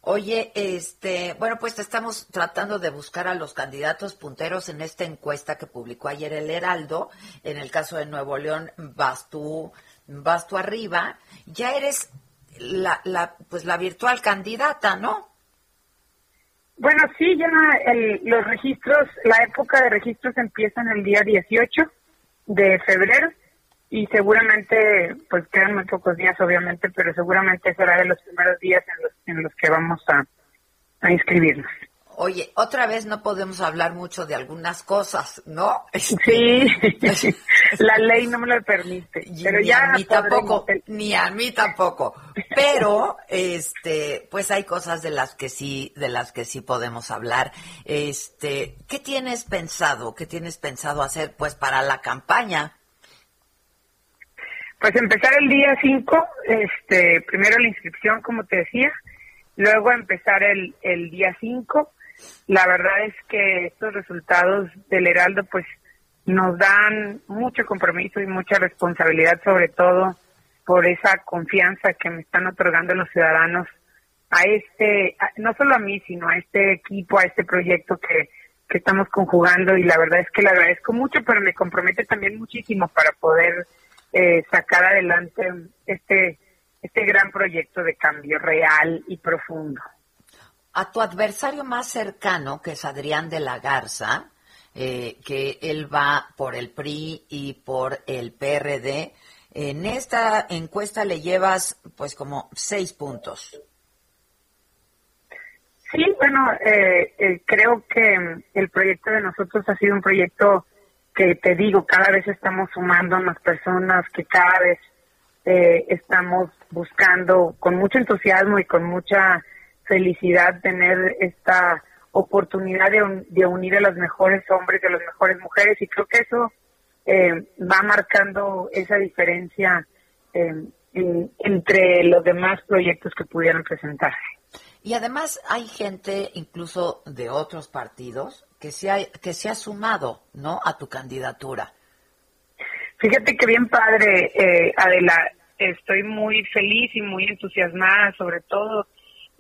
Oye, este, bueno, pues estamos tratando de buscar a los candidatos punteros en esta encuesta que publicó ayer el Heraldo. En el caso de Nuevo León, vas tú, vas tú arriba. Ya eres la, la, pues la virtual candidata, ¿no? Bueno, sí, ya el- los registros, la época de registros empieza en el día 18 de febrero y seguramente, pues quedan muy pocos días obviamente, pero seguramente será de los primeros días en los, en los que vamos a, a inscribirnos. Oye, otra vez no podemos hablar mucho de algunas cosas, ¿no? Sí, la ley no me lo permite. Pero ni ya a mí tampoco, ni a mí tampoco. Pero, este, pues hay cosas de las que sí, de las que sí podemos hablar. Este, ¿qué tienes pensado? ¿Qué tienes pensado hacer, pues, para la campaña? Pues empezar el día 5, este, primero la inscripción, como te decía, luego empezar el, el día 5 la verdad es que estos resultados del Heraldo pues nos dan mucho compromiso y mucha responsabilidad sobre todo por esa confianza que me están otorgando los ciudadanos a este, no solo a mí, sino a este equipo, a este proyecto que, que estamos conjugando. Y la verdad es que le agradezco mucho, pero me compromete también muchísimo para poder eh, sacar adelante este, este gran proyecto de cambio real y profundo a tu adversario más cercano, que es Adrián de la Garza, eh, que él va por el PRI y por el PRD, en esta encuesta le llevas pues como seis puntos. Sí, bueno, eh, eh, creo que el proyecto de nosotros ha sido un proyecto que te digo, cada vez estamos sumando a más personas, que cada vez estamos buscando con mucho entusiasmo y con mucha felicidad tener esta oportunidad de, unir a los mejores hombres y a las mejores mujeres y creo que eso eh, va marcando esa diferencia eh, entre los demás proyectos que pudieran presentarse. Y además hay gente incluso de otros partidos que se ha, que se ha sumado ¿no? a tu candidatura. Fíjate que bien padre, eh, Adela, estoy muy feliz y muy entusiasmada sobre todo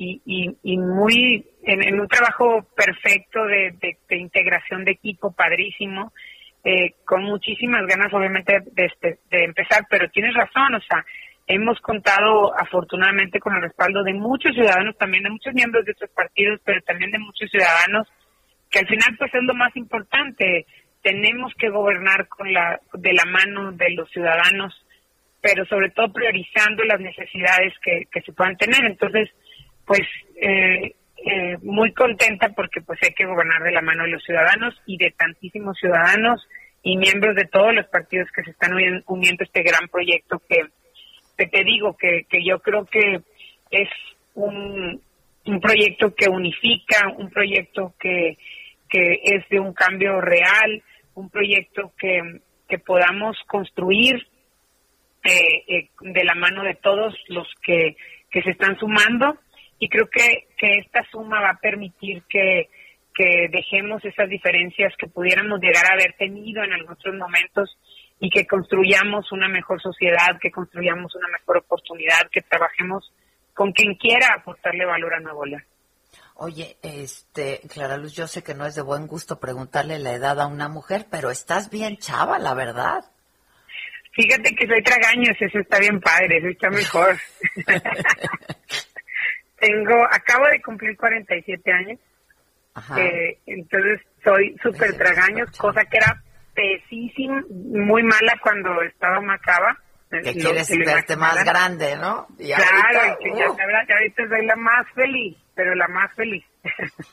y, y, muy en, un trabajo perfecto de, integración de equipo, padrísimo, eh, con muchísimas ganas obviamente de, de, empezar, pero tienes razón, o sea, hemos contado afortunadamente con el respaldo de muchos ciudadanos, también de muchos miembros de estos partidos, pero también de muchos ciudadanos, que al final pues es lo más importante, tenemos que gobernar con la, de la mano de los ciudadanos, pero sobre todo priorizando las necesidades que se puedan tener. Entonces, pues eh, eh, muy contenta porque pues hay que gobernar de la mano de los ciudadanos y de tantísimos ciudadanos y miembros de todos los partidos que se están uniendo a este gran proyecto que, te digo que, que yo creo que es un, un proyecto que unifica, un proyecto que, que es de un cambio real, un proyecto que, que podamos construir eh, de la mano de todos los que, que se están sumando y creo que, que esta suma va a permitir que, que dejemos esas diferencias que pudiéramos llegar a haber tenido en algunos momentos y que construyamos una mejor sociedad, que construyamos una mejor oportunidad, que trabajemos con quien quiera aportarle valor a Nuevo León. Oye, este, Clara Luz, yo sé que no es de buen gusto preguntarle la edad a una mujer, pero estás bien chava, la verdad. Fíjate que soy tragaños, eso está bien padre, eso está mejor. Tengo, acabo de cumplir 47 años. Eh, entonces soy súper tragaños, cosa que era pesísima, muy mala cuando estaba macaba. Que quieres verte más grande, ¿no? claro, que ya, uh. ahorita soy la más feliz, pero la más feliz.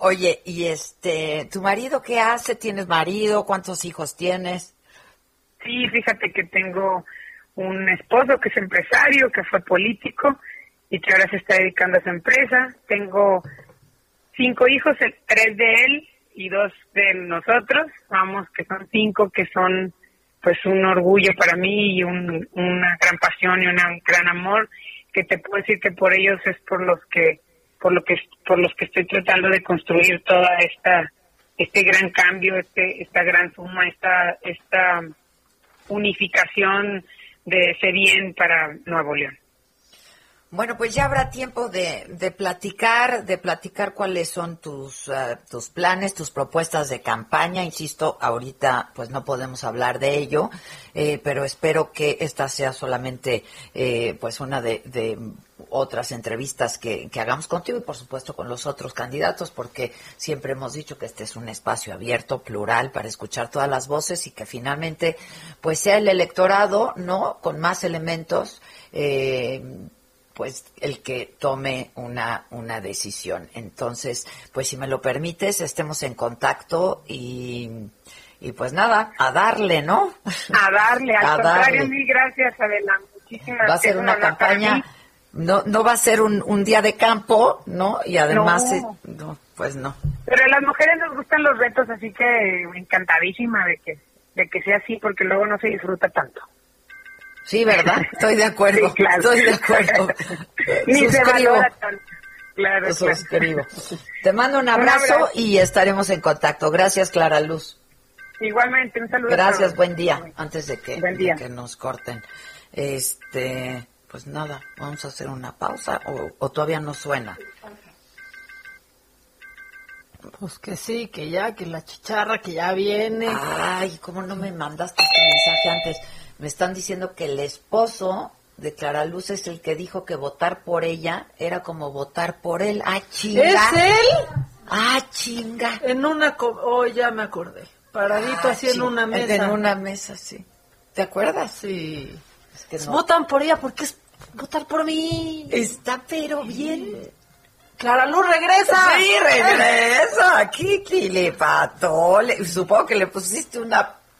Oye, y este, ¿tu marido qué hace? ¿Tienes marido? ¿Cuántos hijos tienes? Sí, fíjate que tengo un esposo que es empresario, que fue político y que ahora se está dedicando a su empresa. Tengo cinco hijos, tres de él y dos de nosotros, vamos, que son cinco, que son pues un orgullo para mí y una gran pasión y un gran amor, que te puedo decir que por ellos es por los que por lo que por los que estoy tratando de construir toda esta este gran cambio, este esta gran suma, esta esta unificación de ese bien para Nuevo León. Bueno, pues ya habrá tiempo de, de platicar, de platicar cuáles son tus, uh, tus planes, tus propuestas de campaña. Insisto, ahorita pues no podemos hablar de ello, eh, pero espero que esta sea solamente eh, pues una de, de otras entrevistas que, que, hagamos contigo y por supuesto con los otros candidatos, porque siempre hemos dicho que este es un espacio abierto, plural, para escuchar todas las voces y que finalmente pues sea el electorado, ¿no? Con más elementos. Eh, pues el que tome una, una decisión. Entonces, pues si me lo permites, estemos en contacto y, y pues nada, a darle, ¿no? A darle, al a contrario, darle. mil gracias, Adela. Muchísimas Va a ser una campaña, no, no va a ser un, un día de campo, ¿no? Y además, no. Eh, no, pues no. Pero a las mujeres nos gustan los retos, así que encantadísima de que, de que sea así, porque luego no se disfruta tanto. Sí, ¿verdad? Estoy de acuerdo. Sí, claro. Estoy de acuerdo. Ni Suscribo. se valora tanto. Claro, Suscribo. Te mando un abrazo, un abrazo, y estaremos en contacto. Gracias, Clara Luz. Igualmente, un saludo. Gracias, buen día. Antes de que. De que nos corten. Este, pues nada, vamos a hacer una pausa o, o todavía no suena. Pues que sí, que ya, que la chicharra, que ya viene. Ay, ¿cómo no me mandaste este mensaje antes? Me están diciendo que el esposo de Clara Luz es el que dijo que votar por ella era como votar por él. ¡Ah, chinga! ¿Es él? ¡Ah, chinga! En una... Oh, ya me acordé. Paradito ah, así en una mesa. En una mesa, sí. ¿Te acuerdas? Sí. Es que no. Votan por ella porque es votar por mí. Está pero bien. Clara Luz regresa. Sí, regresa. Aquí, Kilipato. Supongo que le pusiste una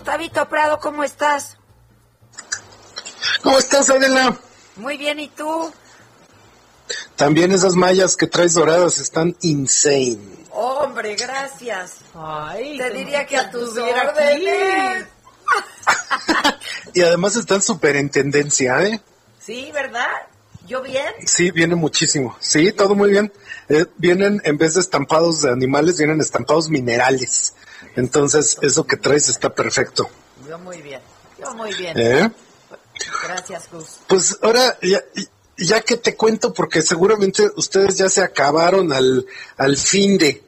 Gustavito Prado, ¿cómo estás? ¿Cómo estás, Adela? Muy bien, ¿y tú? También esas mallas que traes doradas están insane. Hombre, gracias. Ay, te diría que a tus órdenes. y además están súper en tendencia, ¿eh? Sí, ¿verdad? ¿Yo bien? Sí, viene muchísimo. Sí, todo muy bien. Eh, vienen, en vez de estampados de animales, vienen estampados minerales. Entonces, eso que traes está perfecto. Yo muy bien, yo muy bien. ¿Eh? Gracias, Gus. Pues ahora, ya, ya, que te cuento, porque seguramente ustedes ya se acabaron al, al fin de,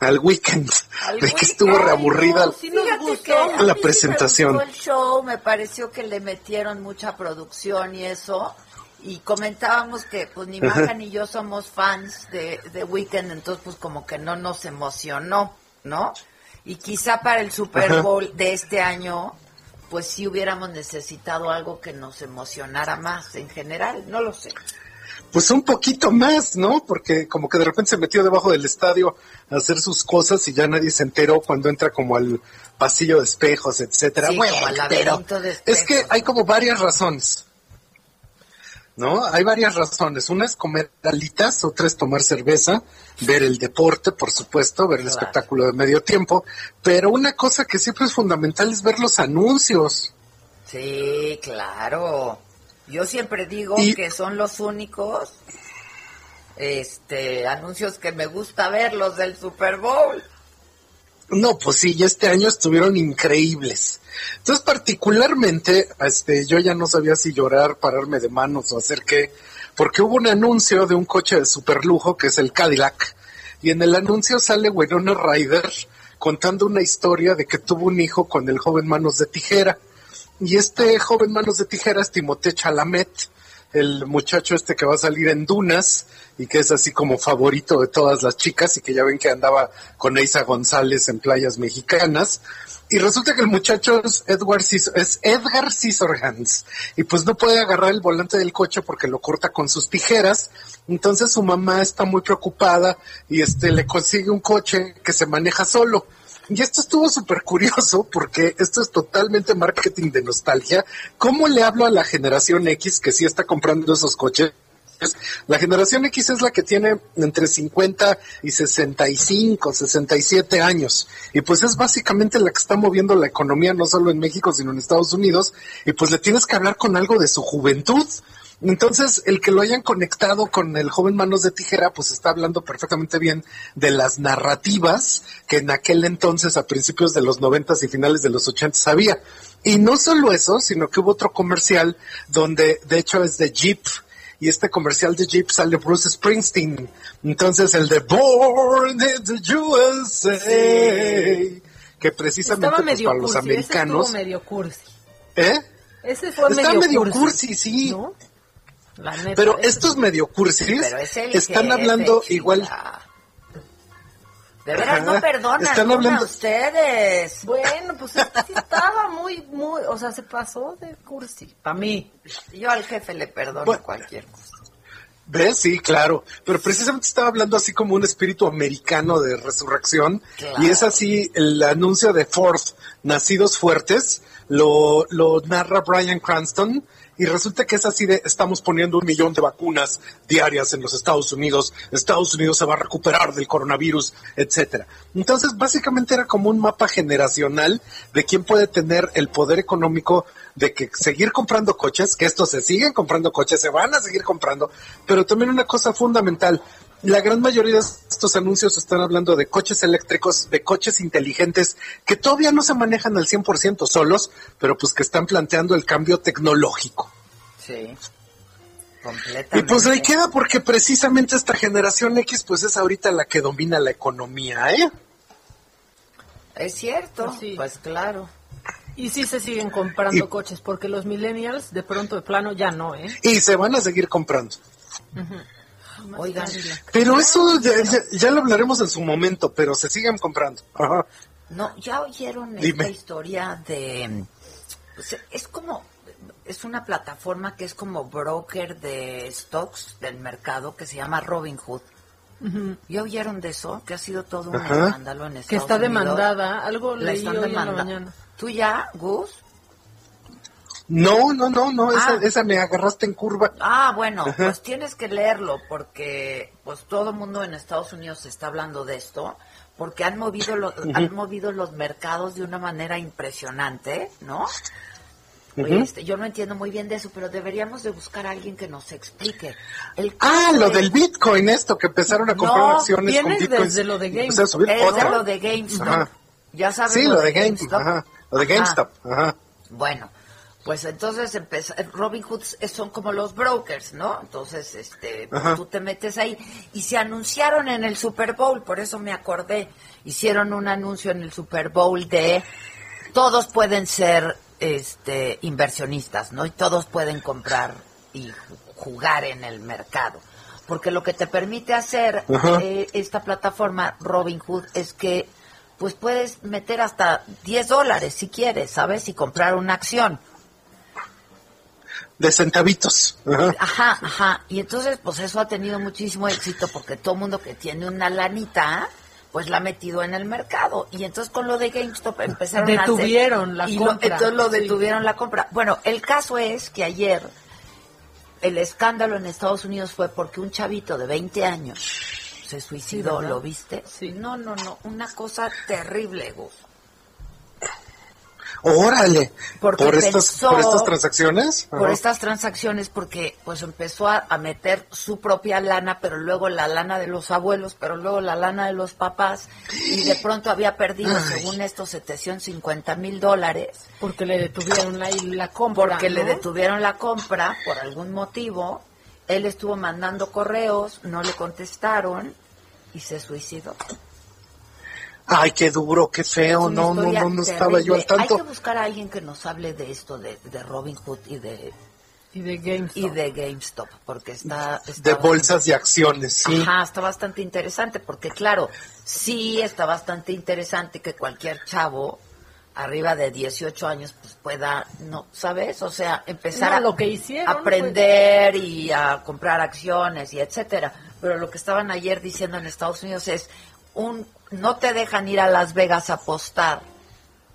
al weekend, al de que estuvo reaburrida no, sí nos gustó. la presentación. Sí me el show, me pareció que le metieron mucha producción y eso. Y comentábamos que pues ni Maja ni yo somos fans de, de Weekend, entonces pues como que no nos emocionó, ¿no? Y quizá para el Super Bowl Ajá. de este año, pues sí hubiéramos necesitado algo que nos emocionara más en general, no lo sé. Pues un poquito más, ¿no? Porque como que de repente se metió debajo del estadio a hacer sus cosas y ya nadie se enteró cuando entra como al pasillo de espejos, etcétera. Sí, bueno, pero es que hay como varias razones. ¿No? Hay varias razones. Una es comer alitas, otra es tomar cerveza, ver el deporte, por supuesto, ver el claro. espectáculo de medio tiempo, pero una cosa que siempre es fundamental es ver los anuncios. Sí, claro. Yo siempre digo y... que son los únicos este anuncios que me gusta ver los del Super Bowl. No, pues sí, este año estuvieron increíbles. Entonces, particularmente, este, yo ya no sabía si llorar, pararme de manos o hacer qué, porque hubo un anuncio de un coche de superlujo que es el Cadillac, y en el anuncio sale Winona Ryder contando una historia de que tuvo un hijo con el joven Manos de Tijera. Y este joven Manos de Tijera es Timothée Chalamet, el muchacho este que va a salir en Dunas y que es así como favorito de todas las chicas y que ya ven que andaba con Eisa González en playas mexicanas. Y resulta que el muchacho es Edward Cis es Edgar Scissorhands y pues no puede agarrar el volante del coche porque lo corta con sus tijeras. Entonces su mamá está muy preocupada y este le consigue un coche que se maneja solo. Y esto estuvo súper curioso porque esto es totalmente marketing de nostalgia. ¿Cómo le hablo a la generación X que sí está comprando esos coches? La generación X es la que tiene entre 50 y 65, 67 años. Y pues es básicamente la que está moviendo la economía no solo en México, sino en Estados Unidos. Y pues le tienes que hablar con algo de su juventud. Entonces, el que lo hayan conectado con el joven Manos de Tijera, pues está hablando perfectamente bien de las narrativas que en aquel entonces, a principios de los noventas y finales de los ochentas había. Y no solo eso, sino que hubo otro comercial donde, de hecho, es de Jeep, y este comercial de Jeep sale Bruce Springsteen. Entonces el de Born in the USA, que precisamente pues, para los americanos... Ese medio cursi. ¿Eh? Ese fue Está medio, medio cursi, sí. ¿no? Neta, Pero estos medio cursis están hablando igual. De veras, no perdonan Están hablando- ustedes. Bueno, pues es que sí estaba muy, muy, o sea, se pasó de cursi. Para mí. Yo al jefe le perdono Bueno. cualquier cosa. ¿Ves? Sí, claro. Pero precisamente estaba hablando así como un espíritu americano de resurrección. Claro. Y es así el anuncio de Ford, Nacidos Fuertes, lo, lo narra Brian Cranston. Y resulta que es así de, estamos poniendo un millón de vacunas diarias en los Estados Unidos, Estados Unidos se va a recuperar del coronavirus, etcétera. Entonces, básicamente era como un mapa generacional de quién puede tener el poder económico de que seguir comprando coches, que estos se siguen comprando coches, se van a seguir comprando, pero también una cosa fundamental, la gran mayoría de estos anuncios están hablando de coches eléctricos, de coches inteligentes, que todavía no se manejan al 100% solos, pero pues que están planteando el cambio tecnológico. Sí. Completamente. Y pues ahí queda porque precisamente esta generación X pues es ahorita la que domina la economía, ¿eh? Es cierto. Pues sí. Pues claro. Y sí se siguen comprando Y- coches, porque los millennials de pronto de plano ya no, ¿eh? Y se van a seguir comprando. Oigan, Pero eso ya, ya- ya lo hablaremos en su momento, pero se siguen comprando. Ajá. No, ya oyeron Dime. esta historia de... pues, es como... Es una plataforma que es como broker de stocks del mercado que se llama Robinhood. ¿Ya oyeron de eso? Que ha sido todo un escándalo en Estados Que está Unidos. demandada, algo La leí están hoy en la demanda- mañana. ¿Tú ya, Gus? No, no, no, no, esa, Ah. esa me agarraste en curva. Ah, bueno, Ajá. pues tienes que leerlo porque pues todo el mundo en Estados Unidos está hablando de esto porque han movido los han movido los mercados de una manera impresionante, ¿no? Este, yo no entiendo muy bien de eso, pero deberíamos de buscar a alguien que nos explique. El Ah, lo del Bitcoin, esto, que empezaron a comprar No, acciones con Bitcoin. desde lo de Game- Empezaron a subir es de lo de GameStop. Ajá. Ya sabes Sí, lo de Game- GameStop. ajá, lo de. GameStop. Ajá. Bueno, pues entonces empezó, Robin Hood son como los brokers, ¿no? Entonces, este, pues tú te metes ahí y se anunciaron en el Super Bowl, por eso me acordé, hicieron un anuncio en el Super Bowl de todos pueden ser este inversionistas, ¿no? Y todos pueden comprar y ju- jugar en el mercado. Porque lo que te permite hacer eh, esta plataforma Robinhood es que pues puedes meter hasta 10 dólares si quieres, ¿sabes? Y comprar una acción. De centavitos. Ajá. Ajá, ajá. Y entonces, pues eso ha tenido muchísimo éxito porque todo mundo que tiene una lanita, pues la ha metido en el mercado. Y entonces con lo de GameStop empezaron a hacer- Detuvieron la y lo- compra. entonces lo Sí. detuvieron la compra. Bueno, el caso es que ayer el escándalo en Estados Unidos fue porque un chavito de 20 años se suicidó. ¿lo viste? Sí. No, no, no, una cosa terrible, Gus. Órale. Porque ¿Por estas, pensó- ¿Por estas transacciones? por Ajá. estas transacciones porque pues empezó a, a meter su propia lana, pero luego la lana de los abuelos, pero luego la lana de los papás y de pronto había perdido, Ay. según esto, 750 mil dólares. Porque le detuvieron la, la compra. Porque le detuvieron la compra por algún motivo. Él estuvo mandando correos, no le contestaron y se suicidó. Ay, qué duro, qué feo. No, no, no, no estaba yo al terrible. Hay tanto. que buscar a alguien que nos hable de esto, de, de Robin Hood y de, y de GameStop. y de GameStop, porque está, está De bolsas y acciones, sí. Ajá, está bastante interesante, porque claro, sí está bastante interesante que cualquier chavo arriba de 18 años pues pueda, no, ¿sabes? O sea, empezar No, a lo que hicieron fue- aprender y a comprar acciones y etcétera. Pero lo que estaban ayer diciendo en Estados Unidos es un no te dejan ir a Las Vegas a apostar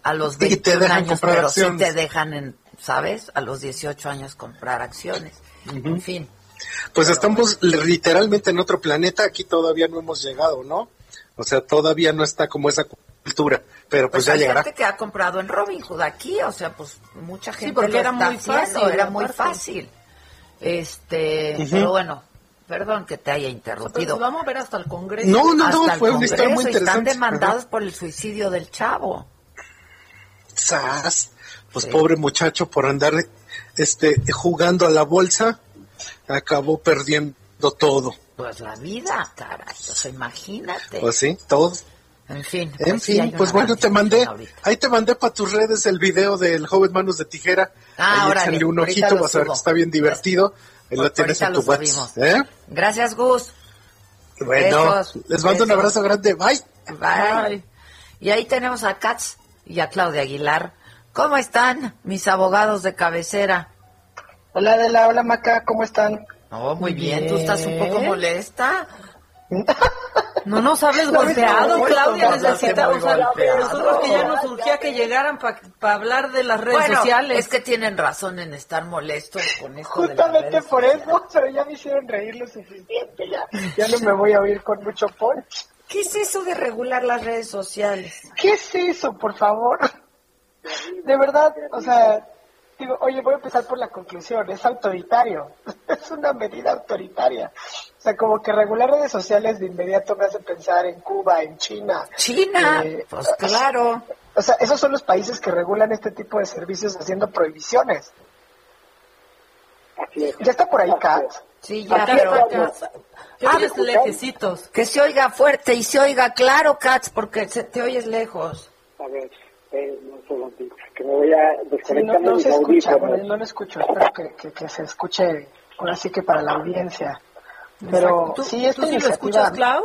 a los Y te 21 dejan años, pero sí acciones. te dejan, en, ¿sabes? A los 18 años comprar acciones. En fin. Pues estamos literalmente en otro planeta, aquí todavía no hemos llegado, ¿no? O sea, todavía no está como esa cultura, pero pues, Pues ya hay llegará. gente que ha comprado en Robinhood aquí, o sea, pues mucha gente porque lo era está muy haciendo, fácil, era muy fácil. Este, pero bueno, perdón que te haya Pero interrumpido. si vamos a ver hasta el Congreso. No, no, no, Hasta el fue una historia muy y Están interesante. demandados por el suicidio del chavo. ¡Sas! Pues Sí. pobre muchacho por andar este jugando a la bolsa, acabó perdiendo todo. Pues la vida, caray, o sea, imagínate. Pues sí, todo. en fin. En pues sí hay fin, pues una bueno, te mandé, ahorita. ahí te mandé para tus redes el video del joven Manos de Tijera. Ah, ahí órale, échale un ahorita ojito, vas a ver que está bien divertido. Ahí lo Ahorita tienes en lo tu WhatsApp. subimos. ¿eh? Gracias, Gus. Bueno, Besos, les mando un abrazo grande. Bye. Bye. Y ahí tenemos a Katz y a Claudia Aguilar. ¿Cómo están mis abogados de cabecera? Hola Adela, hola Maca, ¿cómo están? Oh, muy bien. ¿Tú estás un poco Bien. molesta? No nos hables golpeado, Claudia. no, a no, nosotros que ya no. nos urgía que llegaran para hablar de las redes Bueno, sociales. es que tienen razón en estar molestos con esto de las Justamente redes por sociales. eso, pero ya me hicieron reír lo suficiente, ya, ya no me voy a oír con mucho punch. ¿Qué es eso de regular las redes sociales? ¿Qué es eso, por favor? De verdad, o sea, digo, oye, voy a empezar por la conclusión, es autoritario, es una medida autoritaria. O sea, como que regular redes sociales de inmediato me hace pensar en Cuba, en China. China, Eh, pues claro. O sea, esos son los países que regulan este tipo de servicios haciendo prohibiciones. ¿Ya está por ahí, Kat? Sí, ya, pero... Te Ah, oyes lejecitos. Que se oiga fuerte y se oiga claro, Katz, porque se, te oyes lejos. A ver, eh, un segundito, que me voy a Sí, no, desconectar no se escucha, bueno, no lo escucho, espero que, que, que se escuche, ahora sí que para la audiencia. Pero ¿Tú, sí, esta ¿tú sí lo escuchas, Clau?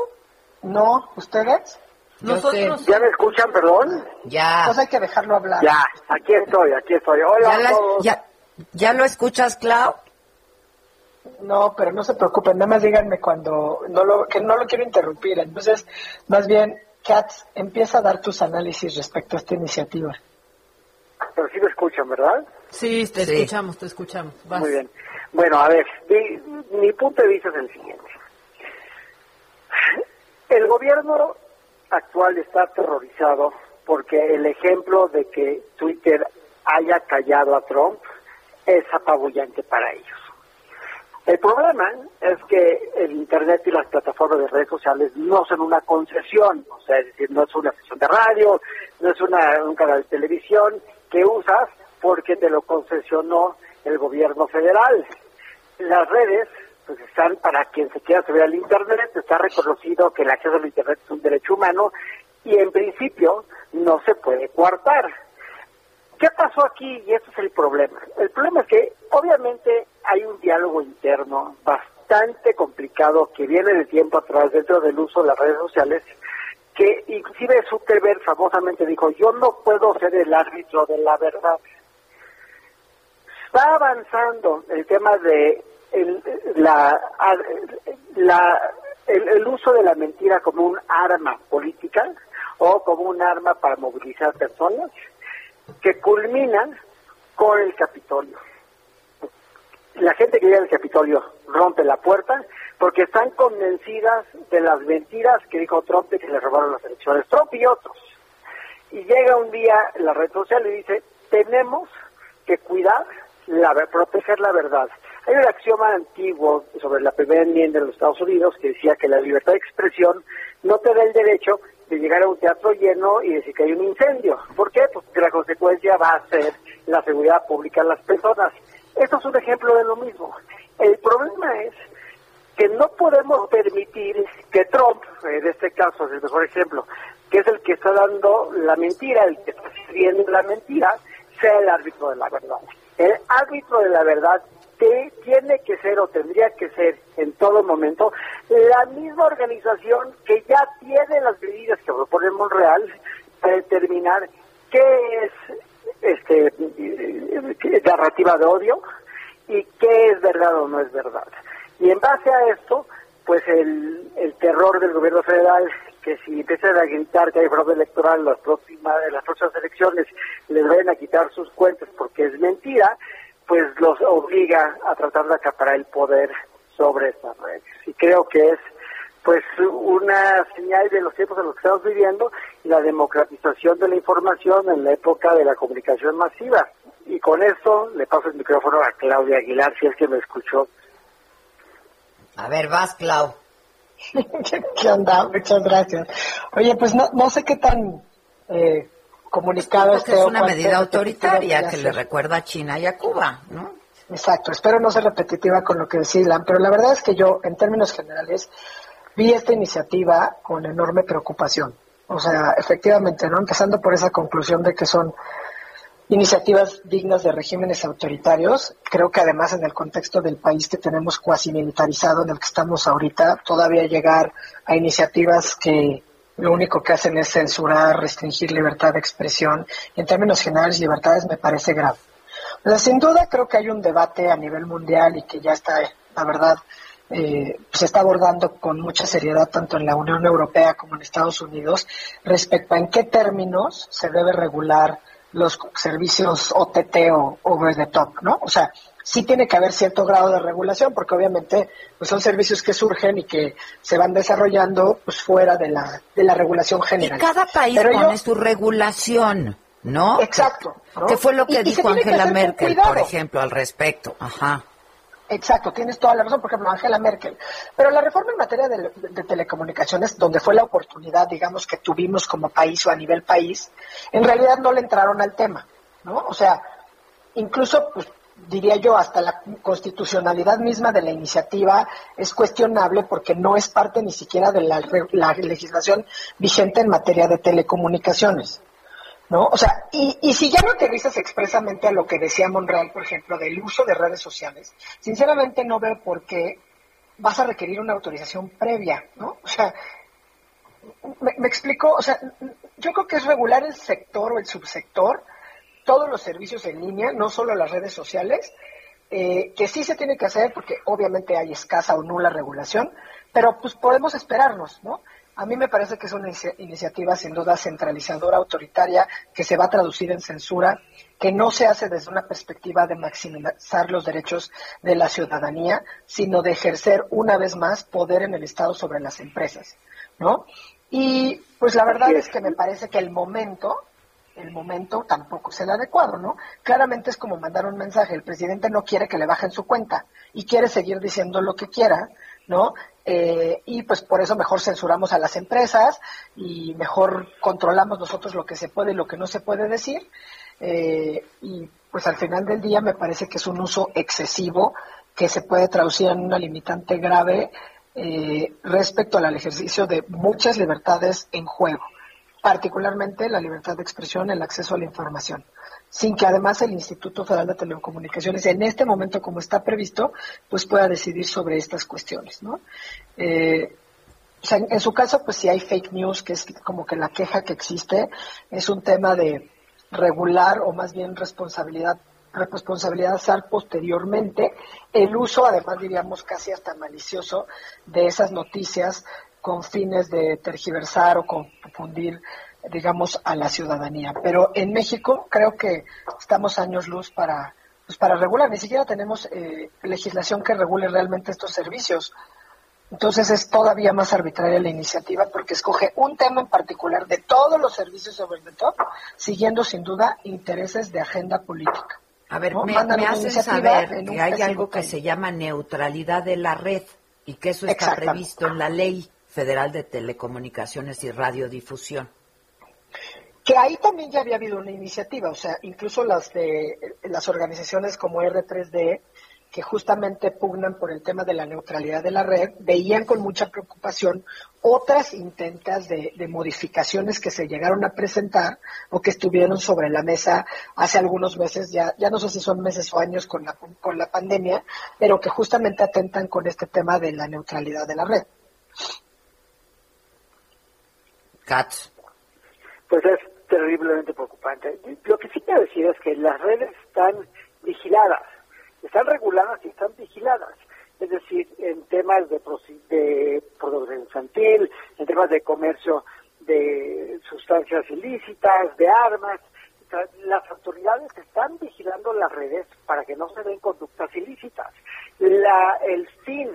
No, ¿ustedes? Nosotros... ¿Ya me escuchan, perdón? Ya. Pues hay que dejarlo hablar. Ya, aquí estoy, aquí estoy. Hola ¿Ya, a la- todos. ya- ya lo escuchas, Clau? No, pero no se preocupen, nada más díganme cuando, no lo, que no lo quiero interrumpir. Entonces, más bien, Kat, empieza a dar tus análisis respecto a esta iniciativa. Pero sí me escuchan, ¿verdad? Sí, te Sí. escuchamos, te escuchamos. Vas. Muy bien. Bueno, a ver, mi, mi punto de vista es el siguiente. El gobierno actual está aterrorizado porque el ejemplo de que Twitter haya callado a Trump es apabullante para ellos. El problema es que el Internet y las plataformas de redes sociales no son una concesión, o sea, es decir, no es una estación de radio, no es una, un canal de televisión que usas porque te lo concesionó el gobierno federal. Las redes pues están para quien se quiera subir al Internet, está reconocido que el acceso al Internet es un derecho humano y en principio no se puede coartar. ¿Qué pasó aquí? Y este es el problema. El problema es que obviamente hay un diálogo interno bastante complicado que viene de tiempo atrás dentro del uso de las redes sociales, que inclusive Zuckerberg famosamente dijo, yo no puedo ser el árbitro de la verdad. Va avanzando el tema de el, la, la- el, uso de la mentira como un arma política o como un arma para movilizar personas que culmina con el Capitolio. La gente que llega al Capitolio rompe la puerta porque están convencidas de las mentiras que dijo Trump de que le robaron las elecciones, Trump y otros. Y llega un día la red social y dice, tenemos que cuidar, la, proteger la verdad. Hay un axioma antiguo sobre la primera enmienda de los Estados Unidos que decía que la libertad de expresión no te da el derecho de llegar a un teatro lleno y decir que hay un incendio. ¿Por qué? Pues porque la consecuencia va a ser la seguridad pública de las personas. Esto es un ejemplo de lo mismo. El problema es que no podemos permitir que Trump, en este caso es el mejor ejemplo, que es el que está dando la mentira, el que está sirviendo la mentira, sea el árbitro de la verdad. El árbitro de la verdad tiene que ser o tendría que ser en todo momento la misma organización que ya tiene las medidas que propone Monreal para determinar qué es este eh, narrativa de odio y qué es verdad o no es verdad. Y en base a esto, pues el, el terror del gobierno federal que si empiezan a gritar que hay fraude electoral en las próximas, las próximas elecciones, les vayan a quitar sus cuentas porque es mentira, pues los obliga a tratar de acaparar el poder sobre estas redes. Y creo que es pues una señal de los tiempos en los que estamos viviendo y la democratización de la información en la época de la comunicación masiva. Y con esto le paso el micrófono a Claudia Aguilar, si es que me escuchó. A ver, vas, Clau. ¿Qué onda? Muchas gracias. Oye, pues no, no sé qué tan eh, comunicado esté. Es una medida autoritaria que le recuerda a China y a Cuba, ¿no? Exacto, espero no ser repetitiva con lo que decía Ilan, pero la verdad es que yo, en términos generales, vi esta iniciativa con enorme preocupación. O sea, efectivamente, ¿no? Empezando por esa conclusión de que son iniciativas dignas de regímenes autoritarios. Creo que además en el contexto del país que tenemos cuasi militarizado en el que estamos ahorita, todavía llegar a iniciativas que lo único que hacen es censurar, restringir libertad de expresión. En términos generales, libertades me parece grave. Pero sin duda creo que hay un debate a nivel mundial y que ya está, la verdad, eh, se está abordando con mucha seriedad tanto en la Unión Europea como en Estados Unidos respecto a en qué términos se debe regular los servicios OTT o over the top, ¿no? O sea, sí tiene que haber cierto grado de regulación porque obviamente pues son servicios que surgen y que se van desarrollando pues fuera de la de la regulación general. Y cada país pone su regulación, ¿no? Exacto. ¿Qué fue lo que dijo Angela Merkel, por ejemplo, al respecto? Ajá. Exacto, tienes toda la razón, por ejemplo, Angela Merkel. Pero la reforma en materia de, telecomunicaciones, donde fue la oportunidad, digamos, que tuvimos como país o a nivel país, en realidad no le entraron al tema, ¿no? O sea, incluso, pues, diría yo, hasta la constitucionalidad misma de la iniciativa es cuestionable porque no es parte ni siquiera de la legislación vigente en materia de telecomunicaciones. ¿No? O sea, y, y si ya no te dices expresamente a lo que decía Monreal, por ejemplo, del uso de redes sociales, sinceramente no veo por qué vas a requerir una autorización previa, ¿no? O sea, me, me explico, o sea, yo creo que es regular el sector o el subsector, todos los servicios en línea, no solo las redes sociales, eh, que sí se tiene que hacer porque obviamente hay escasa o nula regulación, pero pues podemos esperarnos, ¿no? A mí me parece que es una iniciativa sin duda centralizadora, autoritaria, que se va a traducir en censura, que no se hace desde una perspectiva de maximizar los derechos de la ciudadanía, sino de ejercer una vez más poder en el Estado sobre las empresas, ¿no? Y pues la verdad es que me parece que el momento, el momento tampoco es el adecuado, ¿no? Claramente es como mandar un mensaje, el presidente no quiere que le bajen su cuenta y quiere seguir diciendo lo que quiera, ¿no? Eh, y pues por eso mejor censuramos a las empresas y mejor controlamos nosotros lo que se puede y lo que no se puede decir. Eh, y pues al final del día me parece que es un uso excesivo que se puede traducir en una limitante grave eh, respecto al ejercicio de muchas libertades en juego, particularmente la libertad de expresión, el acceso a la información sin que además el Instituto Federal de Telecomunicaciones, en este momento como está previsto, pues pueda decidir sobre estas cuestiones, ¿no? Eh, o sea, en, su caso, pues si hay fake news, que es como que la queja que existe, es un tema de regular o más bien responsabilidad responsabilizar posteriormente el uso, además diríamos casi hasta malicioso, de esas noticias con fines de tergiversar o confundir digamos, a la ciudadanía. Pero en México creo que estamos años luz para, pues, para regular. Ni siquiera tenemos eh, legislación que regule realmente estos servicios. Entonces es todavía más arbitraria la iniciativa porque escoge un tema en particular de todos los servicios sobre el top, siguiendo sin duda intereses de agenda política. A ver, me, hacen saber que hay algo que se llama neutralidad de la red y que eso está previsto en la Ley Federal de Telecomunicaciones y Radiodifusión que ahí también ya había habido una iniciativa, o sea, incluso las de las organizaciones como R3D, que justamente pugnan por el tema de la neutralidad de la red, veían con mucha preocupación otras intentas de, modificaciones que se llegaron a presentar o que estuvieron sobre la mesa hace algunos meses, ya, ya no sé si son meses o años con la, con la pandemia, pero que justamente atentan con este tema de la neutralidad de la red. Katz. Pues es terriblemente preocupante. Lo que sí quiero decir es que las redes están vigiladas, están reguladas y están vigiladas. es decir, en temas de, de producción infantil, en temas de comercio de sustancias ilícitas, de armas. Las autoridades están vigilando las redes para que no se den conductas ilícitas. La, el fin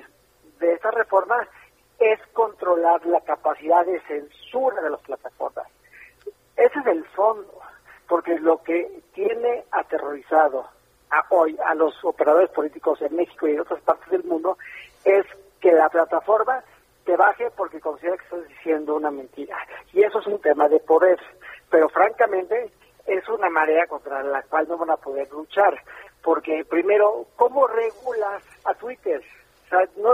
de esta reforma es controlar la capacidad de censura de las plataformas. Ese es el fondo, porque lo que tiene aterrorizado a hoy a los operadores políticos en México y en otras partes del mundo es que la plataforma te baje porque considera que estás diciendo una mentira. Y eso es un tema de poder. Pero francamente es una marea contra la cual no van a poder luchar. Porque primero, ¿cómo regulas a Twitter? O sea, no,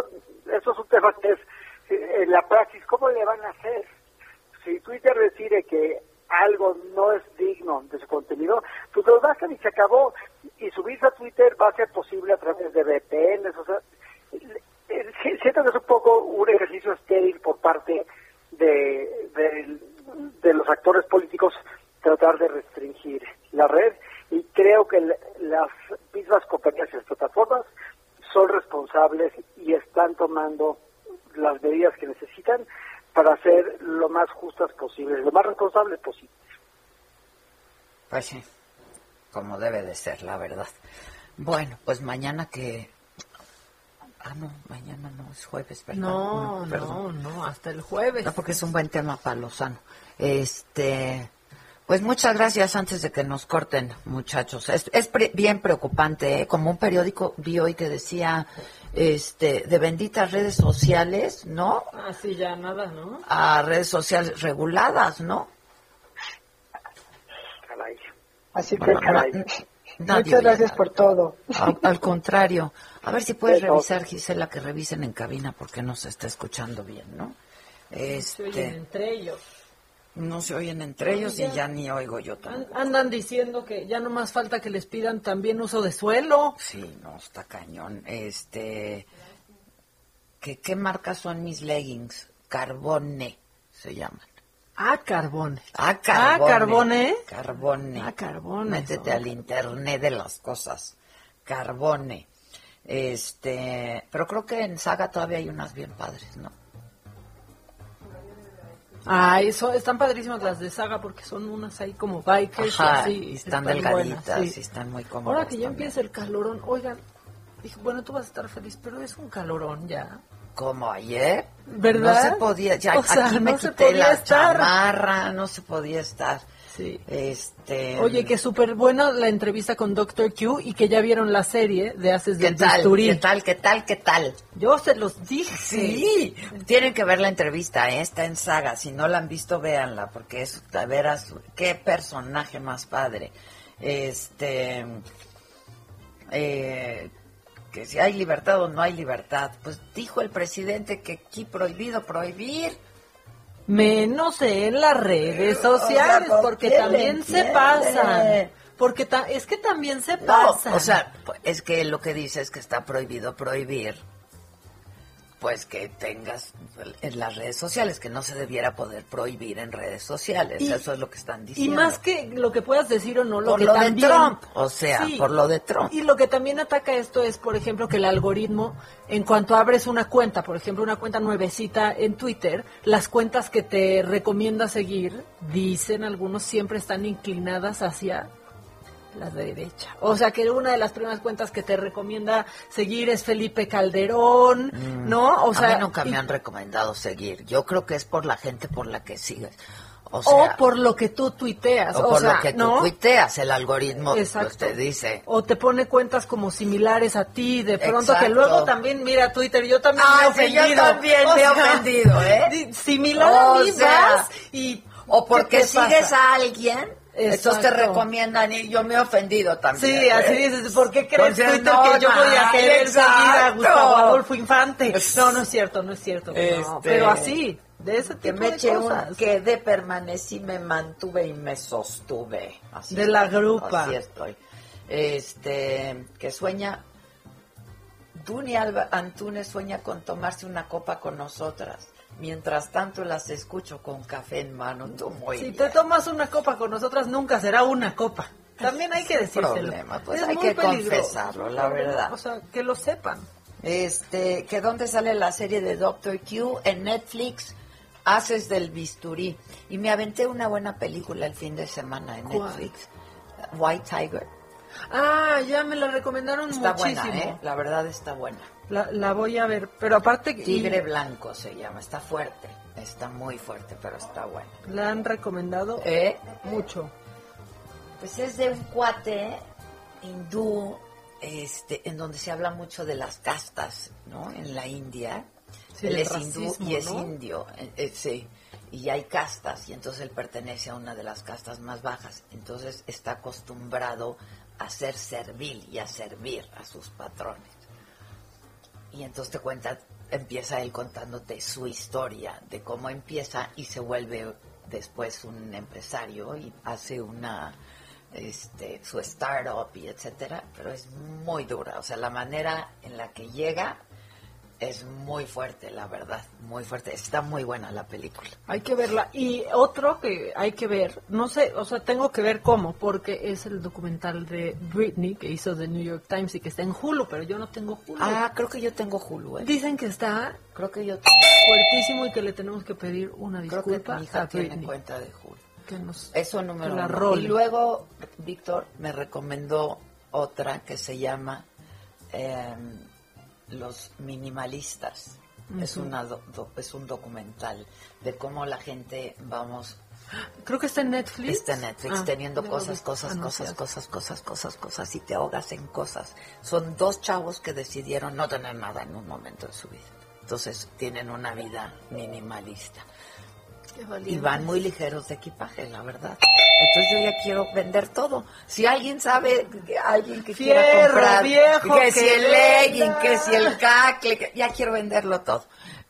eso es un tema que es en la praxis, ¿cómo le van a hacer? Si Twitter decide que algo no es digno de su contenido, pues lo bajan y se acabó. Y subirse a Twitter va a ser posible a través de VPN, o sea, siento que es un poco un ejercicio estéril por parte de, de, los actores políticos tratar de restringir la red y creo que las mismas compañías y plataformas son responsables y están tomando las medidas que necesitan para ser lo más justas posibles, lo más responsables posibles. Pues sí, como debe de ser, la verdad. Bueno, pues mañana que... Ah, no, mañana no, es jueves, ¿verdad? No, no, no, hasta el jueves. No, porque es un buen tema para Lozano. Este... Pues muchas gracias antes de que nos corten, muchachos. Es, es bien preocupante, ¿eh? como un periódico vi hoy que decía este, de benditas redes sociales, ¿no? Así ah, ya nada, ¿no? A redes sociales reguladas, ¿no? Así que, Muchas gracias por todo. Al, contrario. A ver si puedes revisar, Gisela, que revisen en cabina porque no se está escuchando bien, ¿no? Este, entre ellos no se oyen entre ellos y ya ni oigo yo tampoco. Andan diciendo que ya no más falta que les pidan también uso de suelo. Sí, no, está cañón. Este, ¿qué, qué marcas son mis leggings? Carbone se llaman. Ah, Carbone. Ah, Carbone. Ah, Carbone. Carbone. Ah, Carbone. Métete al internet de las cosas. Carbone. Este, pero creo que en Saga todavía hay unas bien padres, ¿no? Ah, eso, están padrísimas las de saga porque son unas ahí como bikers. así, y están, delgaditas y están muy cómodas. Ahora que ya empieza el calorón, oigan, dije, bueno, tú vas a estar feliz, pero es un calorón ya. Como ayer. ¿Verdad? No se podía, ya aquí me quité la estar. chamarra, no se podía estar. Sí. Este... Oye, que súper buena la entrevista con Doctor Q y que ya vieron la serie de Haces de ¿Qué tal? ¿Qué tal? ¿Qué tal? ¿Qué tal? Yo se los dije. Sí. Tienen que ver la entrevista, ¿eh? está en saga. Si no la han visto, véanla, porque es, de veras, qué personaje más padre. Este... Eh, que si hay libertad o no hay libertad. Pues dijo el presidente que aquí prohibido prohibir menos en las redes sociales, porque también se pasan. Porque es que también se pasa. o sea, es que lo que dice es que está prohibido prohibir pues que tengas en las redes sociales, que no se debiera poder prohibir en redes sociales. Eso es lo que están diciendo. Y más que lo que puedas decir o no, lo por que lo de Trump, o sea, por lo de Trump. Y lo que también ataca esto es, por ejemplo, que el algoritmo, en cuanto abres una cuenta, por ejemplo, una cuenta nuevecita en Twitter, las cuentas que te recomienda seguir, dicen algunos, siempre están inclinadas hacia la derecha. O sea que una de las primeras cuentas que te recomienda seguir es Felipe Calderón, mm. ¿no? O sea, a mí nunca me han recomendado seguir. Yo creo que es por la gente por la que sigues. O, por lo que tú tuiteas. O, por lo que tú tuiteas, el algoritmo pues, te dice. O te pone cuentas como similares a ti, de pronto que luego también mira Twitter, yo también me he ofendido. yo también me he ofendido, ¿eh? Similar a mí y... O porque sigues a alguien estos te recomiendan y yo me he ofendido también. Sí, así dices, ¿por qué crees Twitter que yo voy a querer seguir a Gustavo Adolfo Infante? No, no es cierto, no es cierto. Este, pero así, de ese tipo que me de eché cosas. Un, quedé, permanecí, me mantuve y me sostuve. Así de la grupa. Así estoy. Este, que sueña, Duny Alba Antunes sueña con tomarse una copa con nosotras. Mientras tanto las escucho con café en mano. si te tomas una copa con nosotras, nunca será una copa. También hay que decírselo. Problema. Pues hay que confesarlo, la verdad. O sea, que lo sepan. Este, que dónde sale la serie de Doctor Q en Netflix, Haces del bisturí. Y me aventé una buena película el fin de semana en ¿Cuál? Netflix, White Tiger. Ah, ya me la recomendaron Está muchísimo. buena, ¿eh? La verdad está buena. La, la voy a ver, pero aparte y- Tigre Blanco se llama, está fuerte, está muy fuerte, pero está buena. la han recomendado ¿Eh? mucho. Pues es de un cuate hindú, este, en donde se habla mucho de las castas, ¿no? En la India. Sí, él es hindú y es ¿no? indio, eh, eh, sí. Y hay castas, y entonces él pertenece a una de las castas más bajas. Entonces está acostumbrado a ser servil y a servir a sus patrones. Y entonces te cuenta, empieza él contándote su historia de cómo empieza y se vuelve después un empresario y hace una este su startup y etcétera, pero es muy dura, o sea, la manera en la que llega es muy fuerte, la verdad, muy fuerte. Está muy buena la película. Hay que verla. Y otro que hay que ver, no sé, o sea, tengo que ver cómo, porque es el documental de Britney que hizo The New York Times y que está en Hulu, pero yo no tengo Hulu. Ah, creo que yo tengo Hulu, ¿eh? Dicen que está Creo que yo fuertísimo y que le tenemos que pedir una creo que disculpa mi hija a tiene Britney. cuenta de Hulu. Que nos, Eso número la uno. role. Y luego Víctor me recomendó otra que se llama em, Los Minimalistas. Es, una do- do- es un documental de cómo la gente vamos Creo que está en Netflix. Está en Netflix Ah, teniendo cosas, cosas, cosas, cosas, cosas, cosas, cosas y te ahogas en cosas. Son dos chavos que decidieron no tener nada en un momento de su vida. Entonces tienen una vida minimalista. Y van muy ligeros de equipaje, la verdad. Entonces yo ya quiero vender todo. Si alguien sabe, alguien que quiera comprar, viejo, que si el legging, que si el cacle, que- ya quiero venderlo todo.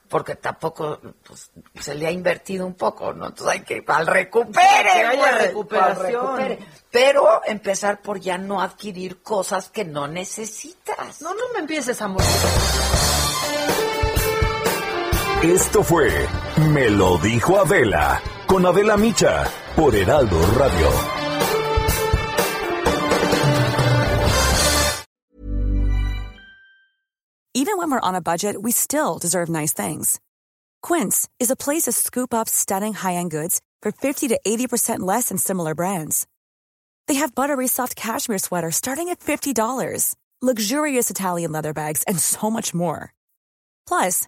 Porque tampoco pues, se le ha invertido un poco, ¿no? Entonces hay que, al recupere, Que haya pues, recuperación. al recupere. Pero empezar por ya no adquirir cosas que no necesitas. No, no me empieces a morir. Esto fue Me lo dijo Adela con Adela Micha por Heraldo Radio. Even when we're on a budget, we still deserve nice things. Quince is a place to scoop up stunning high-end goods for 50 to 80% less than similar brands. They have buttery soft cashmere sweaters starting at $50, luxurious Italian leather bags, and so much more. Plus,